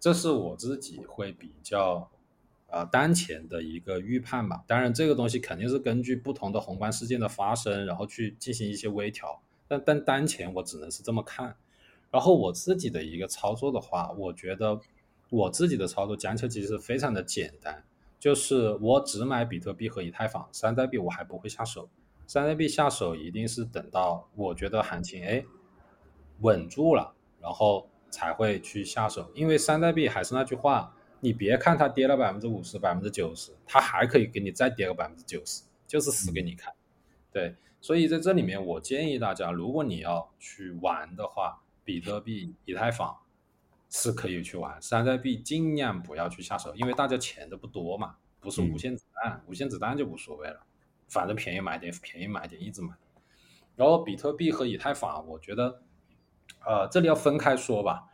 这是我自己会比较呃当前的一个预判吧，当然这个东西肯定是根据不同的宏观事件的发生，然后去进行一些微调。但但当前我只能是这么看，然后我自己的一个操作的话，我觉得我自己的操作讲起来其实非常的简单，就是我只买比特币和以太坊，山寨币我还不会下手，山寨币下手一定是等到我觉得行情哎稳住了，然后才会去下手，因为山寨币还是那句话，你别看它跌了百分之五十、百分之九十，它还可以给你再跌个百分之九十，就是死给你看，对。所以在这里面，我建议大家，如果你要去玩的话，比特币、以太坊是可以去玩，山寨币尽量不要去下手，因为大家钱都不多嘛，不是无限子弹，无限子弹就无所谓了，反正便宜买点，便宜买点，一直买。然后比特币和以太坊，我觉得，呃，这里要分开说吧。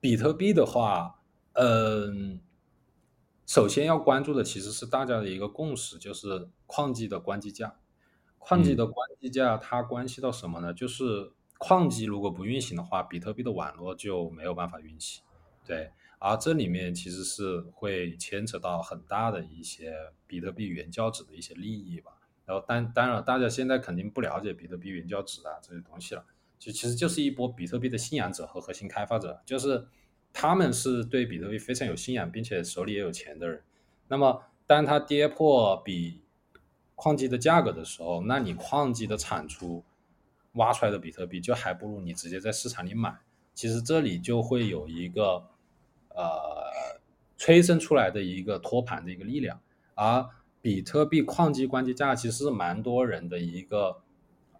比特币的话，嗯，首先要关注的其实是大家的一个共识，就是矿机的关机价。矿机的关机价，它关系到什么呢？就是矿机如果不运行的话，比特币的网络就没有办法运行。对，而这里面其实是会牵扯到很大的一些比特币原教旨的一些利益吧。然后当当然，大家现在肯定不了解比特币原教旨啊这些东西了，就其实就是一波比特币的信仰者和核心开发者，就是他们是对比特币非常有信仰，并且手里也有钱的人。那么当它跌破比矿机的价格的时候，那你矿机的产出挖出来的比特币就还不如你直接在市场里买。其实这里就会有一个呃催生出来的一个托盘的一个力量，而比特币矿机关机价其实是蛮多人的一个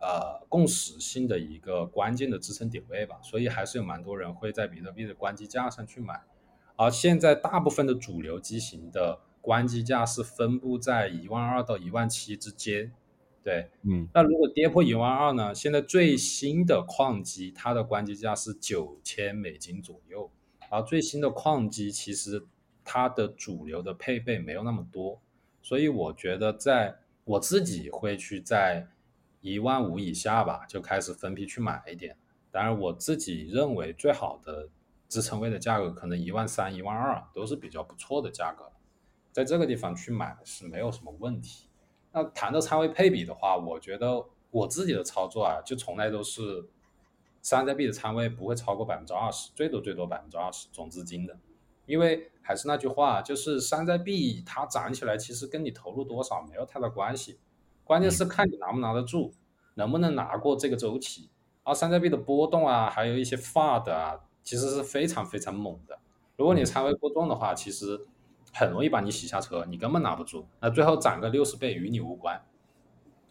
呃共识性的一个关键的支撑点位吧，所以还是有蛮多人会在比特币的关机价上去买。而现在大部分的主流机型的关机价是分布在一万二到一万七之间，对，嗯，那如果跌破一万二呢？现在最新的矿机它的关机价是九千美金左右，而最新的矿机其实它的主流的配备没有那么多。所以我觉得，在我自己会去在一万五以下吧，就开始分批去买一点。当然，我自己认为最好的支撑位的价格可能一万三、一万二都是比较不错的价格，在这个地方去买是没有什么问题。那谈到仓位配比的话，我觉得我自己的操作啊，就从来都是山寨币的仓位不会超过百分之二十，最多最多百分之二十总资金的。因为还是那句话，就是山寨币它涨起来，其实跟你投入多少没有太大关系，关键是看你拿不拿得住，能不能拿过这个周期。而山寨币的波动啊，还有一些 FUD 啊，其实是非常非常猛的。如果你仓位过重的话，其实很容易把你洗下车，你根本拿不住。那最后涨个六十倍与你无关。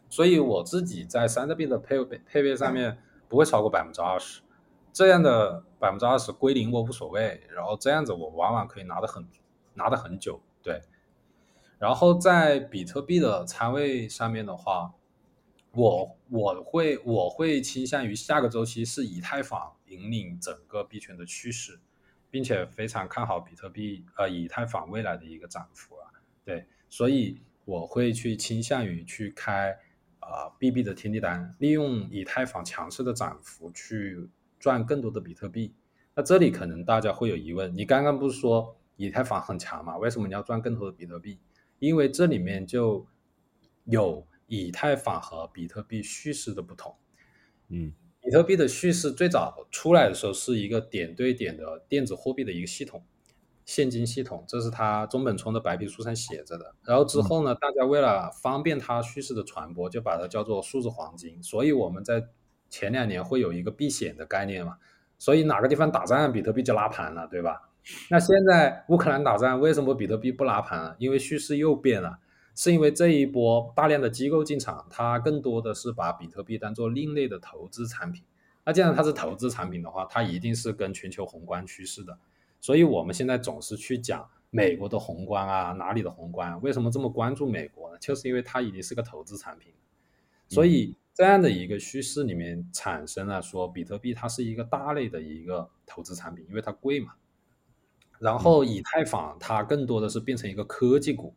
所以我自己在山寨币的配备配备上面不会超过百分之二十。这样的百分之二十归零我无所谓，然后这样子我往往可以拿得很拿得很久，对。然后在比特币的仓位上面的话，我我会我会倾向于下个周期是以太坊引领整个币圈的趋势，并且非常看好比特币呃以太坊未来的一个涨幅啊，对，所以我会去倾向于去开啊 BB 的天地单，利用以太坊强势的涨幅去。赚更多的比特币，那这里可能大家会有疑问，你刚刚不是说以太坊很强吗？为什么你要赚更多的比特币？因为这里面就有以太坊和比特币叙事的不同。嗯，比特币的叙事最早出来的时候是一个点对点的电子货币的一个系统，现金系统，这是它中本聪的白皮书上写着的。然后之后呢，大家为了方便它叙事的传播，就把它叫做数字黄金。所以我们在前两年会有一个避险的概念嘛，所以哪个地方打仗，比特币就拉盘了，对吧？那现在乌克兰打仗，为什么比特币不拉盘了？因为叙事又变了，是因为这一波大量的机构进场，它更多的是把比特币当做另类的投资产品。那既然它是投资产品的话，它一定是跟全球宏观趋势的。所以我们现在总是去讲美国的宏观啊，哪里的宏观？为什么这么关注美国呢？就是因为它已经是个投资产品，所以。这样的一个趋势里面产生了说，比特币它是一个大类的一个投资产品，因为它贵嘛。然后以太坊它更多的是变成一个科技股。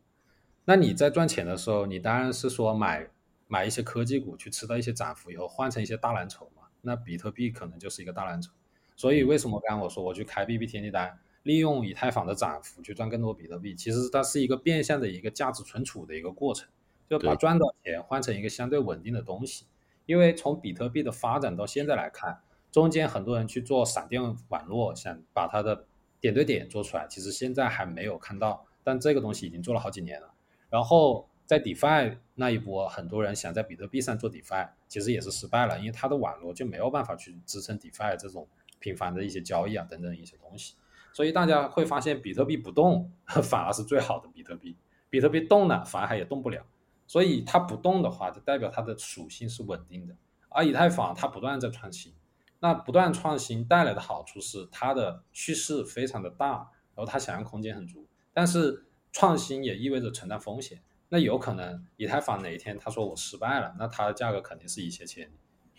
那你在赚钱的时候，你当然是说买买一些科技股去吃到一些涨幅以后换成一些大蓝筹嘛。那比特币可能就是一个大蓝筹。所以为什么刚刚我说我去开 BB 天地单，利用以太坊的涨幅去赚更多比特币？其实它是一个变相的一个价值存储的一个过程，就把赚到钱换成一个相对稳定的东西。因为从比特币的发展到现在来看，中间很多人去做闪电网络，想把它的点对点做出来，其实现在还没有看到，但这个东西已经做了好几年了。然后在 DeFi 那一波，很多人想在比特币上做 DeFi，其实也是失败了，因为它的网络就没有办法去支撑 DeFi 这种频繁的一些交易啊等等一些东西。所以大家会发现，比特币不动 反而是最好的比特币，比特币动了反而还也动不了。所以它不动的话，就代表它的属性是稳定的。而以太坊它不断在创新，那不断创新带来的好处是它的趋势非常的大，然后它想象空间很足。但是创新也意味着承担风险，那有可能以太坊哪一天他说我失败了，那它的价格肯定是一泻千里。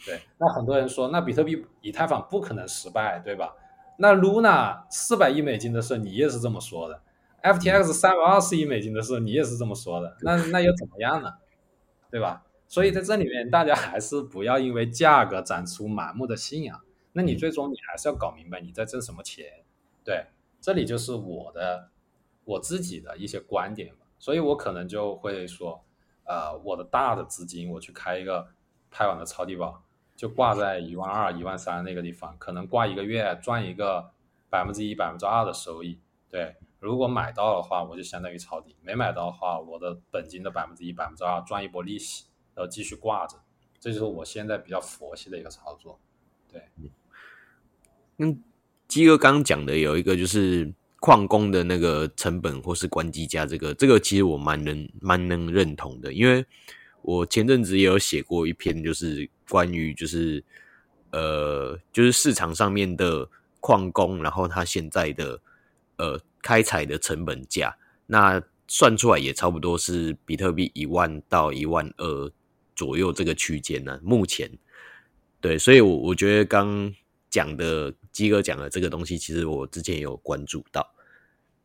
对，那很多人说，那比特币、以太坊不可能失败，对吧？那 Luna 四百亿美金的时候，你也是这么说的。FTX 三百二十亿美金的时候，你也是这么说的，那那又怎么样呢？对吧？所以在这里面，大家还是不要因为价格长出盲目的信仰。那你最终你还是要搞明白你在挣什么钱。对，这里就是我的我自己的一些观点嘛，所以我可能就会说，呃，我的大的资金我去开一个拍网的抄底宝，就挂在一万二、一万三那个地方，可能挂一个月赚一个百分之一、百分之二的收益。对，如果买到的话，我就相当于抄底；没买到的话，我的本金的百分之一、百分之二赚一波利息，然后继续挂着。这就是我现在比较佛系的一个操作。对，嗯，基哥刚讲的有一个就是矿工的那个成本或是关机价，这个这个其实我蛮能蛮能认同的，因为我前阵子也有写过一篇，就是关于就是呃就是市场上面的矿工，然后他现在的呃开采的成本价，那算出来也差不多是比特币一万到一万二左右这个区间呢，目前。对，所以，我我觉得刚讲的基哥讲的这个东西，其实我之前也有关注到。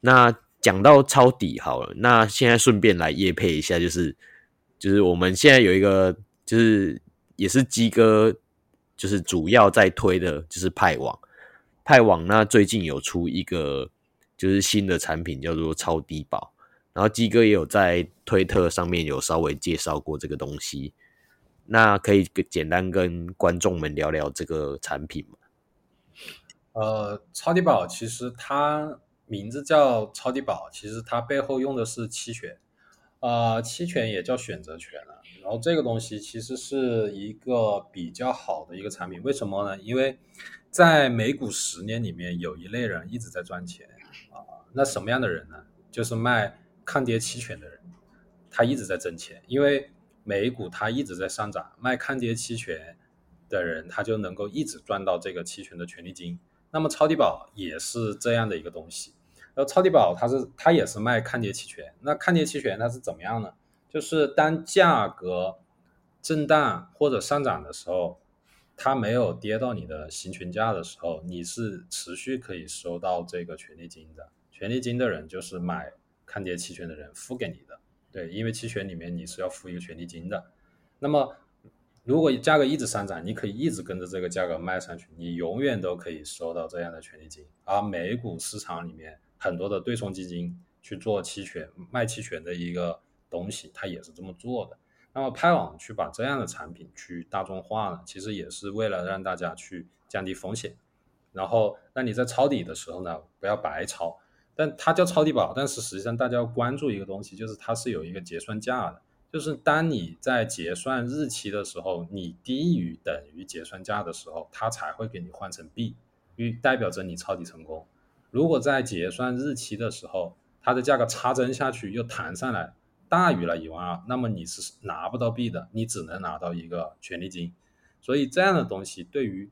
那讲到抄底好了，那现在顺便来夜配一下，就是就是我们现在有一个，就是也是基哥，就是主要在推的，就是派网。派网那最近有出一个就是新的产品，叫做超低保。然后基哥也有在推特上面有稍微介绍过这个东西。那可以简单跟观众们聊聊这个产品吗？呃，超低保其实它名字叫超低保，其实它背后用的是期权，呃，期权也叫选择权了。然后这个东西其实是一个比较好的一个产品，为什么呢？因为在美股十年里面有一类人一直在赚钱啊，那什么样的人呢？就是卖抗跌期权的人，他一直在挣钱，因为。美股它一直在上涨，卖看跌期权的人他就能够一直赚到这个期权的权利金。那么超低保也是这样的一个东西。然后超低保它是它也是卖看跌期权。那看跌期权它是怎么样呢？就是当价格震荡或者上涨的时候，它没有跌到你的行权价的时候，你是持续可以收到这个权利金的。权利金的人就是买看跌期权的人付给你。对，因为期权里面你是要付一个权利金的，那么如果价格一直上涨，你可以一直跟着这个价格卖上去，你永远都可以收到这样的权利金。而美股市场里面很多的对冲基金去做期权卖期权的一个东西，它也是这么做的。那么派网去把这样的产品去大众化呢，其实也是为了让大家去降低风险，然后那你在抄底的时候呢，不要白抄。但它叫超低保，但是实际上大家要关注一个东西，就是它是有一个结算价的，就是当你在结算日期的时候，你低于等于结算价的时候，它才会给你换成币，与代表着你抄底成功。如果在结算日期的时候，它的价格插针下去又弹上来，大于了一万二，那么你是拿不到币的，你只能拿到一个权利金。所以这样的东西对于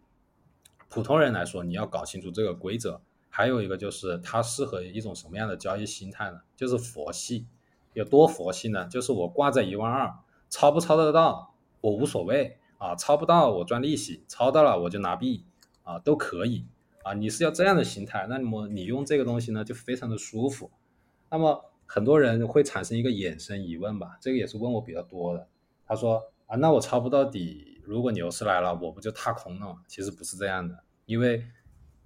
普通人来说，你要搞清楚这个规则。还有一个就是它适合一种什么样的交易心态呢？就是佛系，有多佛系呢？就是我挂在一万二，抄不抄得到我无所谓啊，抄不到我赚利息，抄到了我就拿币啊，都可以啊。你是要这样的心态，那么你用这个东西呢就非常的舒服。那么很多人会产生一个衍生疑问吧，这个也是问我比较多的。他说啊，那我抄不到底，如果牛市来了，我不就踏空了吗？其实不是这样的，因为。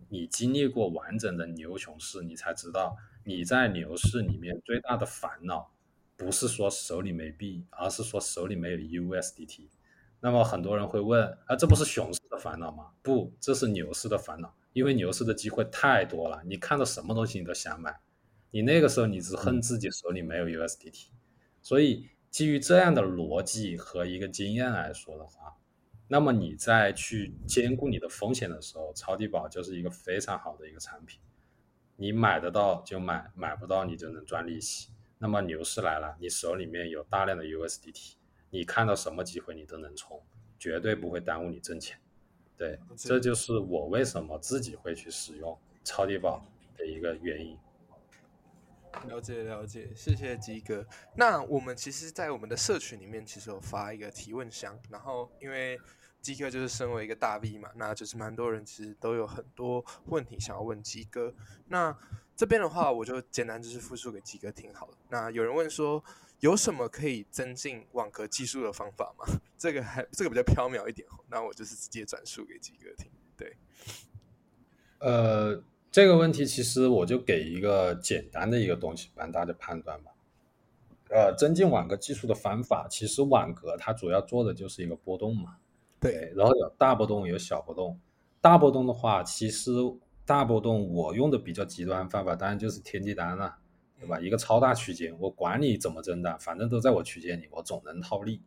你经历过完整的牛熊市，你才知道你在牛市里面最大的烦恼，不是说手里没币，而是说手里没有 USDT。那么很多人会问，啊，这不是熊市的烦恼吗？不，这是牛市的烦恼，因为牛市的机会太多了，你看到什么东西你都想买，你那个时候你只恨自己手里没有 USDT。所以基于这样的逻辑和一个经验来说的话。那么你在去兼顾你的风险的时候，超低保就是一个非常好的一个产品。你买得到就买，买不到你就能赚利息。那么牛市来了，你手里面有大量的 USDT，你看到什么机会你都能冲，绝对不会耽误你挣钱。对，这就是我为什么自己会去使用超低保的一个原因。了解了解，谢谢吉哥。那我们其实，在我们的社群里面，其实有发一个提问箱，然后因为。基哥就是身为一个大 V 嘛，那就是蛮多人其实都有很多问题想要问基哥。那这边的话，我就简单就是复述给基哥听好了。那有人问说，有什么可以增进网格技术的方法吗？这个还这个比较缥缈一点，那我就是直接转述给基哥听。对，呃，这个问题其实我就给一个简单的一个东西帮大家判断吧。呃，增进网格技术的方法，其实网格它主要做的就是一个波动嘛。对，然后有大波动，有小波动。大波动的话，其实大波动我用的比较极端方法，当然就是天地单了，对吧？一个超大区间，我管你怎么震荡，反正都在我区间里，我总能套利。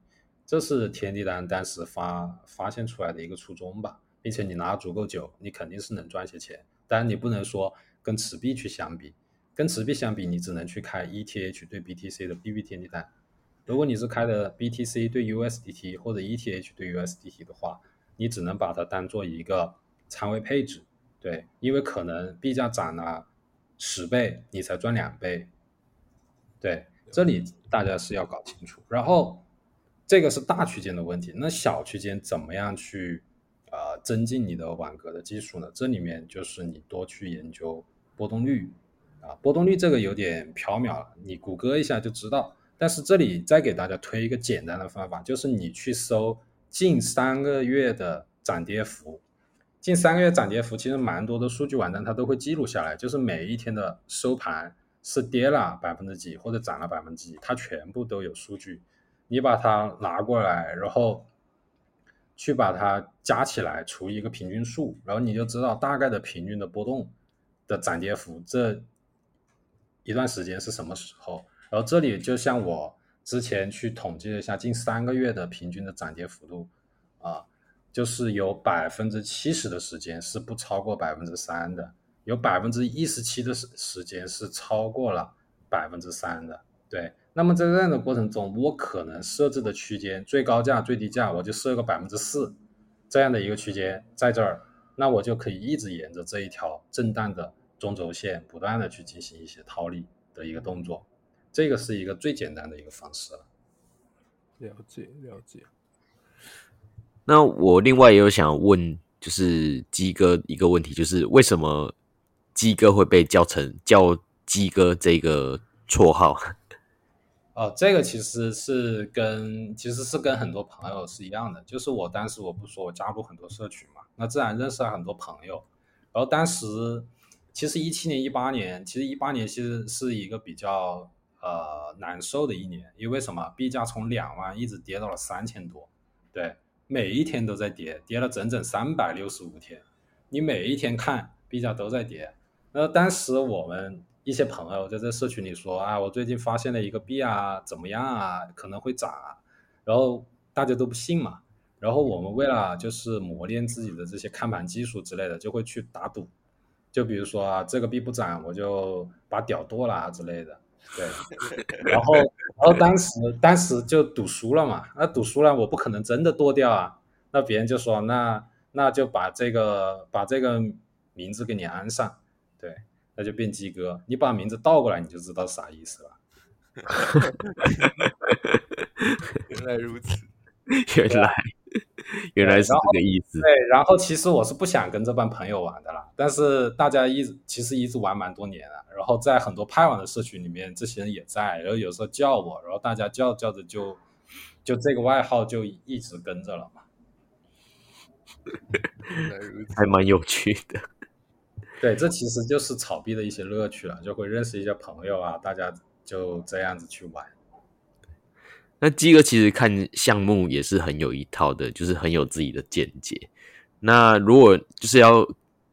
这是天地单当时发发现出来的一个初衷吧，并且你拿足够久，你肯定是能赚些钱。当然你不能说跟持币去相比，跟持币相比，你只能去开 ETH 对 BTC 的 BB 天地单。如果你是开的 BTC 对 USDT 或者 ETH 对 USDT 的话，你只能把它当做一个仓位配置，对，因为可能币价涨了十倍，你才赚两倍，对，这里大家是要搞清楚。然后这个是大区间的问题，那小区间怎么样去呃增进你的网格的技术呢？这里面就是你多去研究波动率啊，波动率这个有点缥缈了，你谷歌一下就知道。但是这里再给大家推一个简单的方法，就是你去搜近三个月的涨跌幅，近三个月涨跌幅，其实蛮多的数据网站它都会记录下来，就是每一天的收盘是跌了百分之几或者涨了百分之几，它全部都有数据。你把它拿过来，然后去把它加起来除一个平均数，然后你就知道大概的平均的波动的涨跌幅，这一段时间是什么时候。然后这里就像我之前去统计了一下，近三个月的平均的涨跌幅度，啊，就是有百分之七十的时间是不超过百分之三的，有百分之一十七的时时间是超过了百分之三的。对，那么在这样的过程中，我可能设置的区间最高价、最低价，我就设个百分之四这样的一个区间在这儿，那我就可以一直沿着这一条震荡的中轴线，不断的去进行一些套利的一个动作。这个是一个最简单的一个方式了。了解了解。那我另外也有想问，就是鸡哥一个问题，就是为什么鸡哥会被叫成叫鸡哥这个绰号？哦，这个其实是跟其实是跟很多朋友是一样的，就是我当时我不说我加入很多社群嘛，那自然认识了很多朋友，然后当时其实一七年、一八年，其实一八年其实是一个比较。呃，难受的一年，因为什么？币价从两万一直跌到了三千多，对，每一天都在跌，跌了整整三百六十五天。你每一天看币价都在跌。那当时我们一些朋友在这社群里说啊，我最近发现了一个币啊，怎么样啊，可能会涨啊。然后大家都不信嘛。然后我们为了就是磨练自己的这些看盘技术之类的，就会去打赌。就比如说啊，这个币不涨，我就把屌剁了啊之类的。对，然后，然后当时，当时就赌输了嘛。那赌输了，我不可能真的剁掉啊。那别人就说，那那就把这个把这个名字给你安上，对，那就变鸡哥。你把名字倒过来，你就知道啥意思了。原来如此，原来。原来是这个意思。对，然后其实我是不想跟这帮朋友玩的啦，但是大家一直其实一直玩蛮多年了，然后在很多派网的社群里面，这些人也在，然后有时候叫我，然后大家叫叫着就就这个外号就一直跟着了嘛。还蛮有趣的。对，这其实就是炒币的一些乐趣了，就会认识一些朋友啊，大家就这样子去玩。那鸡哥其实看项目也是很有一套的，就是很有自己的见解。那如果就是要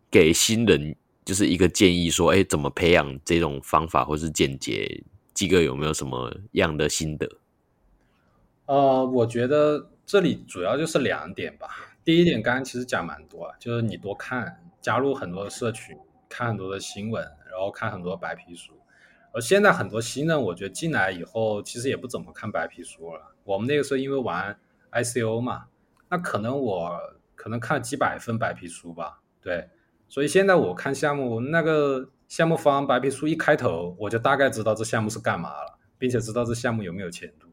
给新人就是一个建议，说，哎，怎么培养这种方法或是见解？鸡哥有没有什么样的心得？呃，我觉得这里主要就是两点吧。第一点，刚刚其实讲蛮多，就是你多看，加入很多的社群，看很多的新闻，然后看很多白皮书。而现在很多新人，我觉得进来以后，其实也不怎么看白皮书了。我们那个时候因为玩 ICO 嘛，那可能我可能看了几百份白皮书吧，对。所以现在我看项目，那个项目方白皮书一开头，我就大概知道这项目是干嘛了，并且知道这项目有没有前途。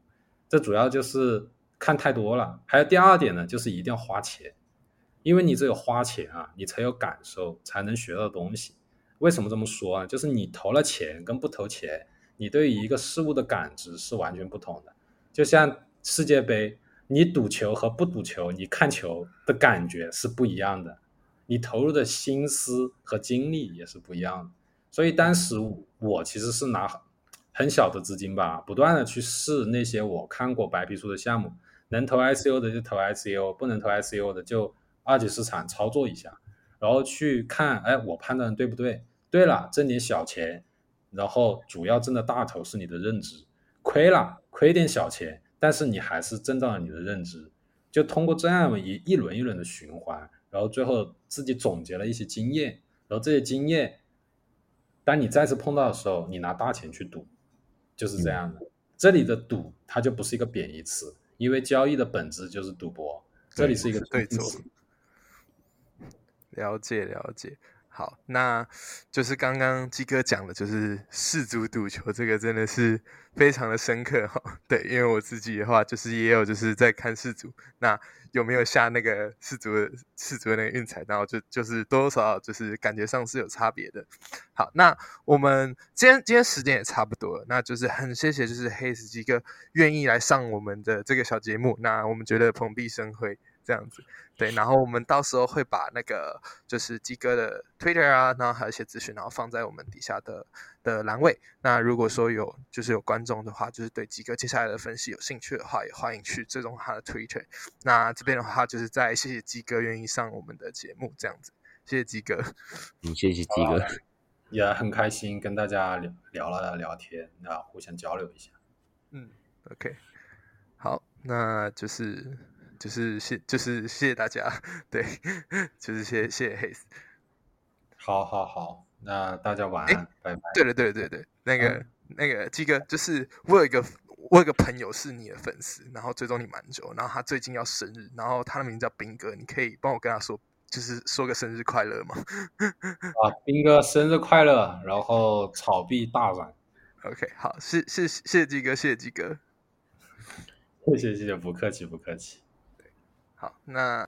这主要就是看太多了。还有第二点呢，就是一定要花钱，因为你只有花钱啊，你才有感受，才能学到东西。为什么这么说啊？就是你投了钱跟不投钱，你对于一个事物的感知是完全不同的。就像世界杯，你赌球和不赌球，你看球的感觉是不一样的。你投入的心思和精力也是不一样的。所以当时我其实是拿很小的资金吧，不断的去试那些我看过白皮书的项目，能投 ICO 的就投 ICO，不能投 ICO 的就二级市场操作一下，然后去看，哎，我判断对不对？对了，挣点小钱，然后主要挣的大头是你的认知，亏了亏点小钱，但是你还是挣到了你的认知，就通过这样一一轮一轮的循环，然后最后自己总结了一些经验，然后这些经验。当你再次碰到的时候，你拿大钱去赌，就是这样的。这里的赌它就不是一个贬义词，因为交易的本质就是赌博。这里是一个对赌。了解了解。好，那就是刚刚鸡哥讲的，就是世足赌球，这个真的是非常的深刻哈。对，因为我自己的话，就是也有就是在看世足，那。有没有下那个世足的世足的那个运彩？然后就就是多多少少就是感觉上是有差别的。好，那我们今天今天时间也差不多了，那就是很谢谢就是黑石鸡哥愿意来上我们的这个小节目，那我们觉得蓬荜生辉。这样子，对，然后我们到时候会把那个就是鸡哥的 Twitter 啊，然后还有一些资讯，然后放在我们底下的的栏位。那如果说有就是有观众的话，就是对鸡哥接下来的分析有兴趣的话，也欢迎去追踪他的 Twitter。那这边的话，就是在谢谢鸡哥愿意上我们的节目，这样子，谢谢鸡哥。嗯，谢谢鸡哥，也很开心跟大家聊聊了聊天，那互相交流一下。嗯，OK，好，那就是。就是谢，就是谢谢大家，对，就是谢谢谢 Haze。好，好，好，那大家晚安，拜拜。对了，对对对，那个那个鸡哥，就是我有一个我有个朋友是你的粉丝，然后追踪你蛮久，然后他最近要生日，然后他的名字叫兵哥，你可以帮我跟他说，就是说个生日快乐吗？啊，兵哥生日快乐，然后草币大涨。OK，好，谢谢谢谢鸡哥，谢谢鸡哥，谢谢谢谢，不客气不客气。好，那。